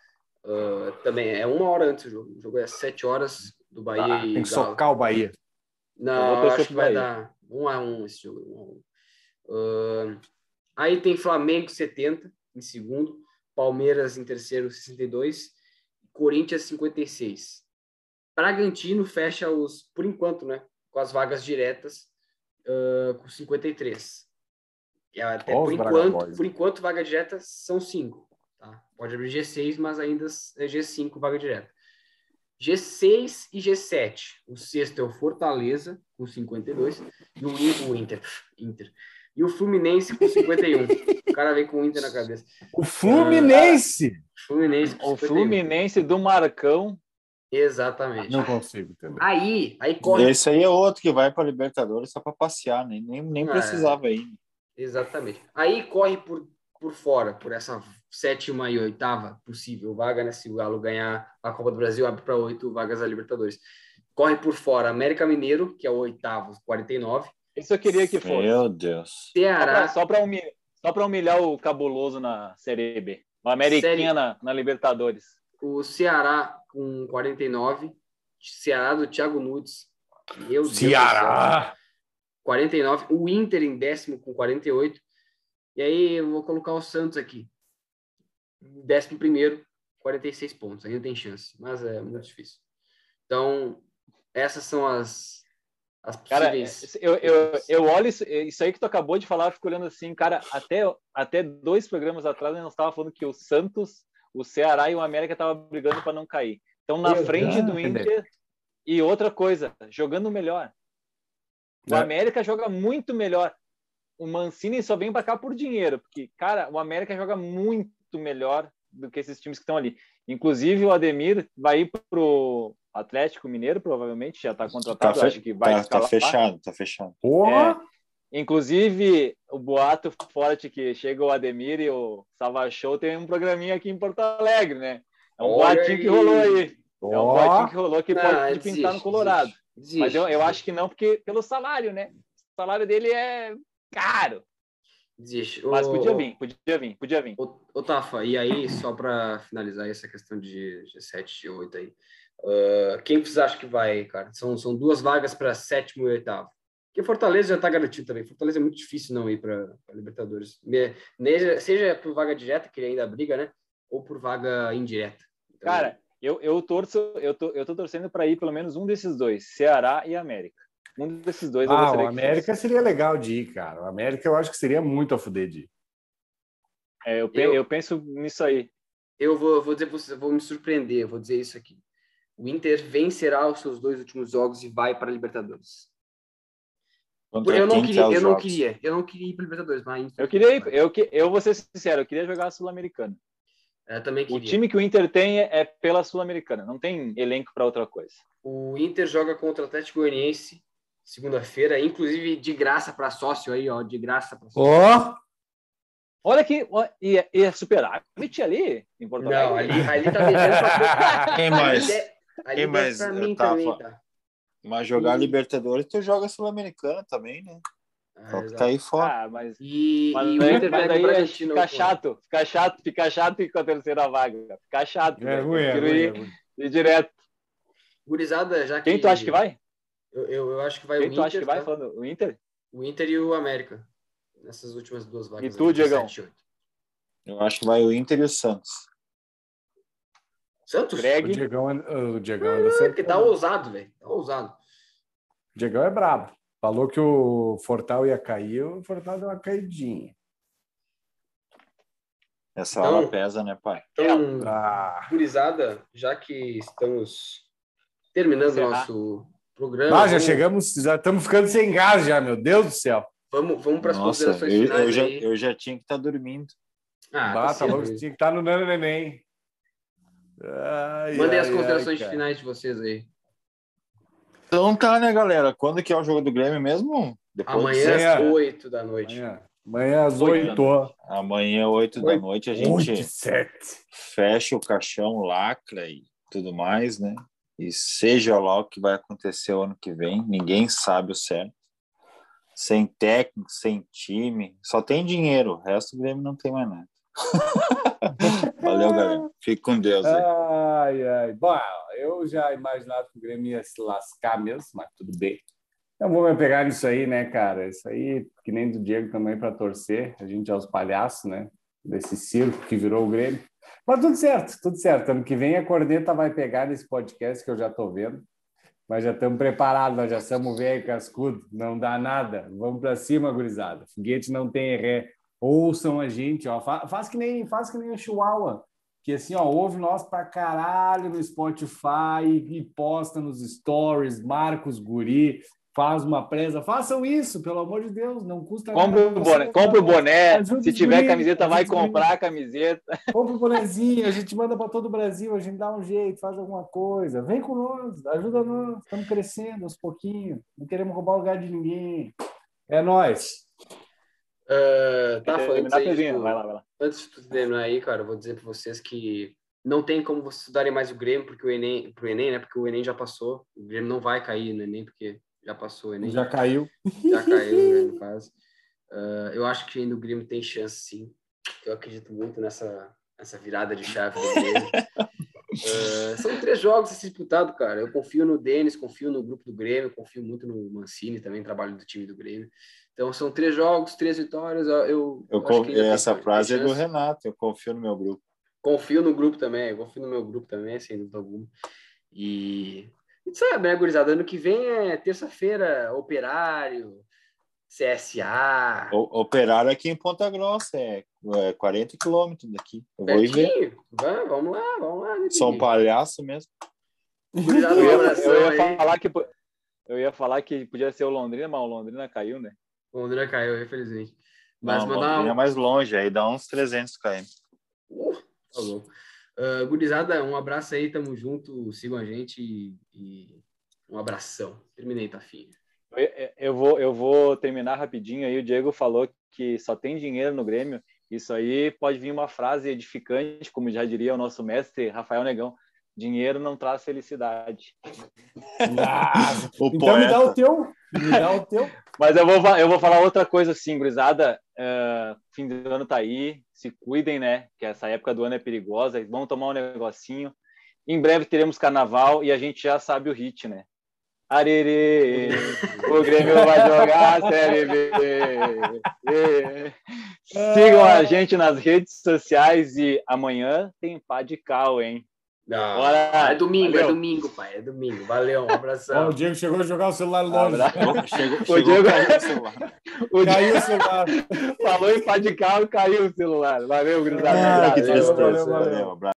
Ah, também é uma hora antes do jogo. O jogo é sete horas do Bahia Ah, e tem que Galo. socar o Bahia. Não, eu acho que vai Bahia. dar um a um esse jogo. um a um. Ah, aí tem Flamengo 70 em segundo, Palmeiras em terceiro 62, Corinthians 56. Bragantino fecha os, por enquanto, né, com as vagas diretas ah, com 53. E até Ó, por enquanto, por enquanto, vaga direta são cinco. Tá? Pode abrir G6, mas ainda é G5 vaga direta. G6 e G7. O sexto é o Fortaleza, com 52, e o, In- o Inter, Inter. E o Fluminense com 51. o cara vem com o Inter na cabeça. O Fluminense! Fluminense com O 51. Fluminense do Marcão. Exatamente. Não consigo entender. Aí, aí corre. Esse aí é outro que vai para Libertadores só para passear, nem, nem, nem É. precisava ir. Exatamente. Aí corre por, por fora, por essa sétima e oitava possível vaga, né? Se o Galo ganhar a Copa do Brasil, abre para oito vagas da Libertadores. Corre por fora América Mineiro, que é o oitavo, 49. Isso eu queria que fosse. Meu Deus. Ceará, Só para humilhar, só humilhar o cabuloso na Série B. O Ameriquinha Série- na, na Libertadores. O Ceará com 49. Ceará do Thiago Nunes. Meu Deus Ceará! 49. O Inter em décimo com 48. E aí eu vou colocar o Santos aqui. Décimo primeiro, 46 pontos. Ainda tem chance, mas é muito difícil. Então, essas são as, as Cara, possíveis. eu, eu, eu olho isso, isso aí que tu acabou de falar, eu fico olhando assim, cara, até, até dois programas atrás nós estava falando que o Santos, o Ceará e o América estavam brigando para não cair. Então, na Meu frente do Inter. E outra coisa, jogando melhor. O É. América joga muito melhor. O Mancini só vem para cá por dinheiro, porque, cara, o América joga muito melhor do que esses times que estão ali. Inclusive, o Ademir vai ir pro Atlético Mineiro, provavelmente, já está Tá, contratado, fe- acho que vai tá, tá fechado, tá fechado. Porra! Inclusive, o boato forte que chega o Ademir e o Sava Show tem um programinha aqui em Porto Alegre, né? É um Olha boatinho que aí. rolou aí. É um boatinho que rolou que Não, pode desiste, pintar no Colorado. desiste, Mas eu, eu acho que não, porque pelo salário, né? O salário dele é caro. Desiste. Mas Ô, podia vir, podia vir, podia vir. Ô, ô Tafa, e aí, só para finalizar essa questão de G7, G8 aí, ah, quem vocês acham que vai, cara? São, são duas vagas para sétimo e oitavo. Porque Fortaleza já está garantido também. Fortaleza é muito difícil não ir para Libertadores. Seja por vaga direta, que ele ainda briga, né? Ou por vaga indireta. Então, Cara, eu, eu torço, eu tô, eu tô torcendo para ir pelo menos um desses dois, Ceará e América. Um desses dois Ah, o América fosse. seria legal de ir, cara. O América eu acho que seria muito a fuder de ir. É, eu, pe- Eu- eu penso nisso aí. eu vou, vou dizer pra vocês, eu vou me surpreender, eu vou dizer isso aqui. O Inter vencerá os seus dois últimos jogos e vai para a Libertadores. Contra Eu não quem que queria, é eu não queria, eu não queria ir para Libertadores, mas Eu queria ir, eu, que- eu vou ser sincero, eu queria jogar a Sul-Americana. Eu também O queria. time que o Inter tem é, é pela Sul-Americana, não tem elenco para outra coisa. O Inter joga contra o Atlético Goianiense segunda-feira, inclusive de graça para sócio aí, ó, de graça para sócio. Ó! Olha que ó, e, e é superávit ali em Porto Não, ali, ali tá vendendo pra Ei, mas, Ali, ali pra eu mim tava- também, tá? Mas jogar E- Libertadores, tu joga Sul-Americana também, né? Só que exato. tá aí fora. Ah, mas, E, mas, e o Inter mas daí é- fica pô. chato, fica chato, fica chato com a terceira vaga. Fica chato. É ruim, é ruim, é ruim. ir direto. Gurizada, já que... Quem tu acha que vai? Eu, eu, eu acho que vai Quem o tu Inter, acha que vai tá? falando? O Inter? O Inter e o América. Nessas últimas duas vagas. E tu, Diegão? Eu acho que vai o Inter e o Santos. Santos? O Greg. Diegão, é- o Diegão é do É, Santos. porque tá ousado, velho. Tá ousado. O Diegão é brabo. Falou que o Fortal ia cair, o Fortal deu uma caidinha. Essa Então- hora pesa, né, pai? Então, Ah, gurizada, já que estamos terminando o nosso programa, Ah, já vamos, chegamos, já estamos ficando sem gás já, meu Deus do céu. vamos, vamos para as considerações eu, finais eu já, eu já tinha que estar dormindo. Ah, Bah, tá né? tinha que estar no Nano Neném. Ai, Mandem ai, as considerações ai, finais de vocês aí. Então tá, né, galera? Quando que é o jogo do Grêmio mesmo? Depois Amanhã Amanhã. às 8 da noite. Amanhã, amanhã às Oito 8. Amanhã, 8 da noite, a gente 8 7. fecha o caixão, lacra e tudo mais, né? E seja lá o que vai acontecer o ano que vem, ninguém sabe o certo. Sem técnico, sem time, só tem dinheiro, o resto do Grêmio não tem mais nada. Valeu, galera. Fique com Deus. Ai, ai. Bom, eu já imaginava que o Grêmio ia se lascar mesmo, mas tudo bem. Não vou me pegar nisso aí, né, cara? Isso aí, que nem do Diego também para torcer. A gente é os palhaços, né? Desse circo que virou o Grêmio. Mas tudo certo, tudo certo. Ano que vem a corneta vai pegar nesse podcast que eu já tô vendo. Mas já estamos preparados, nós já somos velho cascudo, não dá nada. Vamos para cima, gurizada. Foguete não tem ré. Ouçam a gente, ó. Fa- Faz que nem, faz que nem o Chihuahua que assim, ó, ouve nós pra caralho no Spotify e, e posta nos stories, marca os guri, faz uma presa. Façam isso, pelo amor de Deus, não custa Compre o nada. boné, compre o boné. Se tiver guri, camiseta, vai comprar a camiseta. Compre o bonezinho, a gente manda para todo o Brasil, a gente dá um jeito, faz alguma coisa. Vem nós, ajuda nós, estamos crescendo aos pouquinhos, não queremos roubar o lugar de ninguém. É nós. Ah, tá, falando Terminar, aí, tipo, Vai lá, vai lá. antes de terminar aí, cara, eu vou dizer para vocês que não tem como vocês estudarem mais o Grêmio porque o Enem, pro Enem, né? Porque o Enem já passou. O Grêmio não vai cair no Enem porque já passou o Enem. Já caiu. já caiu, né, no caso. Ah, eu acho que ainda o Grêmio tem chance, sim. Eu acredito muito nessa, nessa virada de chave do Grêmio. Uh, são três jogos a ser disputado, cara. Eu confio no Denis, confio no grupo do Grêmio, confio muito no Mancini, também trabalho do time do Grêmio. Então são três jogos, três vitórias. Eu, eu, essa frase é do Renato. Eu confio no meu grupo. Confio no grupo também. Eu confio no meu grupo também, sem dúvida alguma. E sabe, né, gurizada? Ano que vem é terça-feira, Operário, CSA. O, operário aqui em Ponta Grossa, é, é 40 quilômetros daqui. Eu vou ver. Vamos lá, vamos lá. Sou um palhaço mesmo. Cuidado, eu, ia, eu ia falar que eu ia falar que podia ser o Londrina, mas o Londrina caiu, né? O Londrina caiu, infelizmente. Mas Não, mandar Londrina é mais longe, aí dá uns 300 km. Uh, tá bom. Uh, gurizada, um abraço aí, tamo junto, sigam a gente e, e um abração. Terminei, tá filho. Eu vou, eu vou terminar rapidinho aí. O Diego falou que só tem dinheiro no Grêmio. Isso aí pode vir uma frase edificante, como já diria o nosso mestre Rafael Negão. Dinheiro não traz felicidade. Ah, então poeta. me dá o teu. Me dá o teu. Mas eu vou, eu vou falar outra coisa assim, gurizada. Uh, fim do ano tá aí. Se cuidem, né? Que essa época do ano é perigosa. Vamos tomar um negocinho. Em breve teremos carnaval e a gente já sabe o hit, né? Arerê, o Grêmio vai jogar a Série B. Sigam a gente nas redes sociais e amanhã tem pá de cal, hein? Não, Bora. é domingo, Valeu. é domingo, pai, é domingo. Valeu, um abração. o Diego chegou a jogar o celular longe. Chegou, chegou, o Diego caiu o celular. O caiu o celular. Falou em pá de cal, caiu o celular. Valeu, grisada. Ah, que valeu, valeu, valeu. valeu.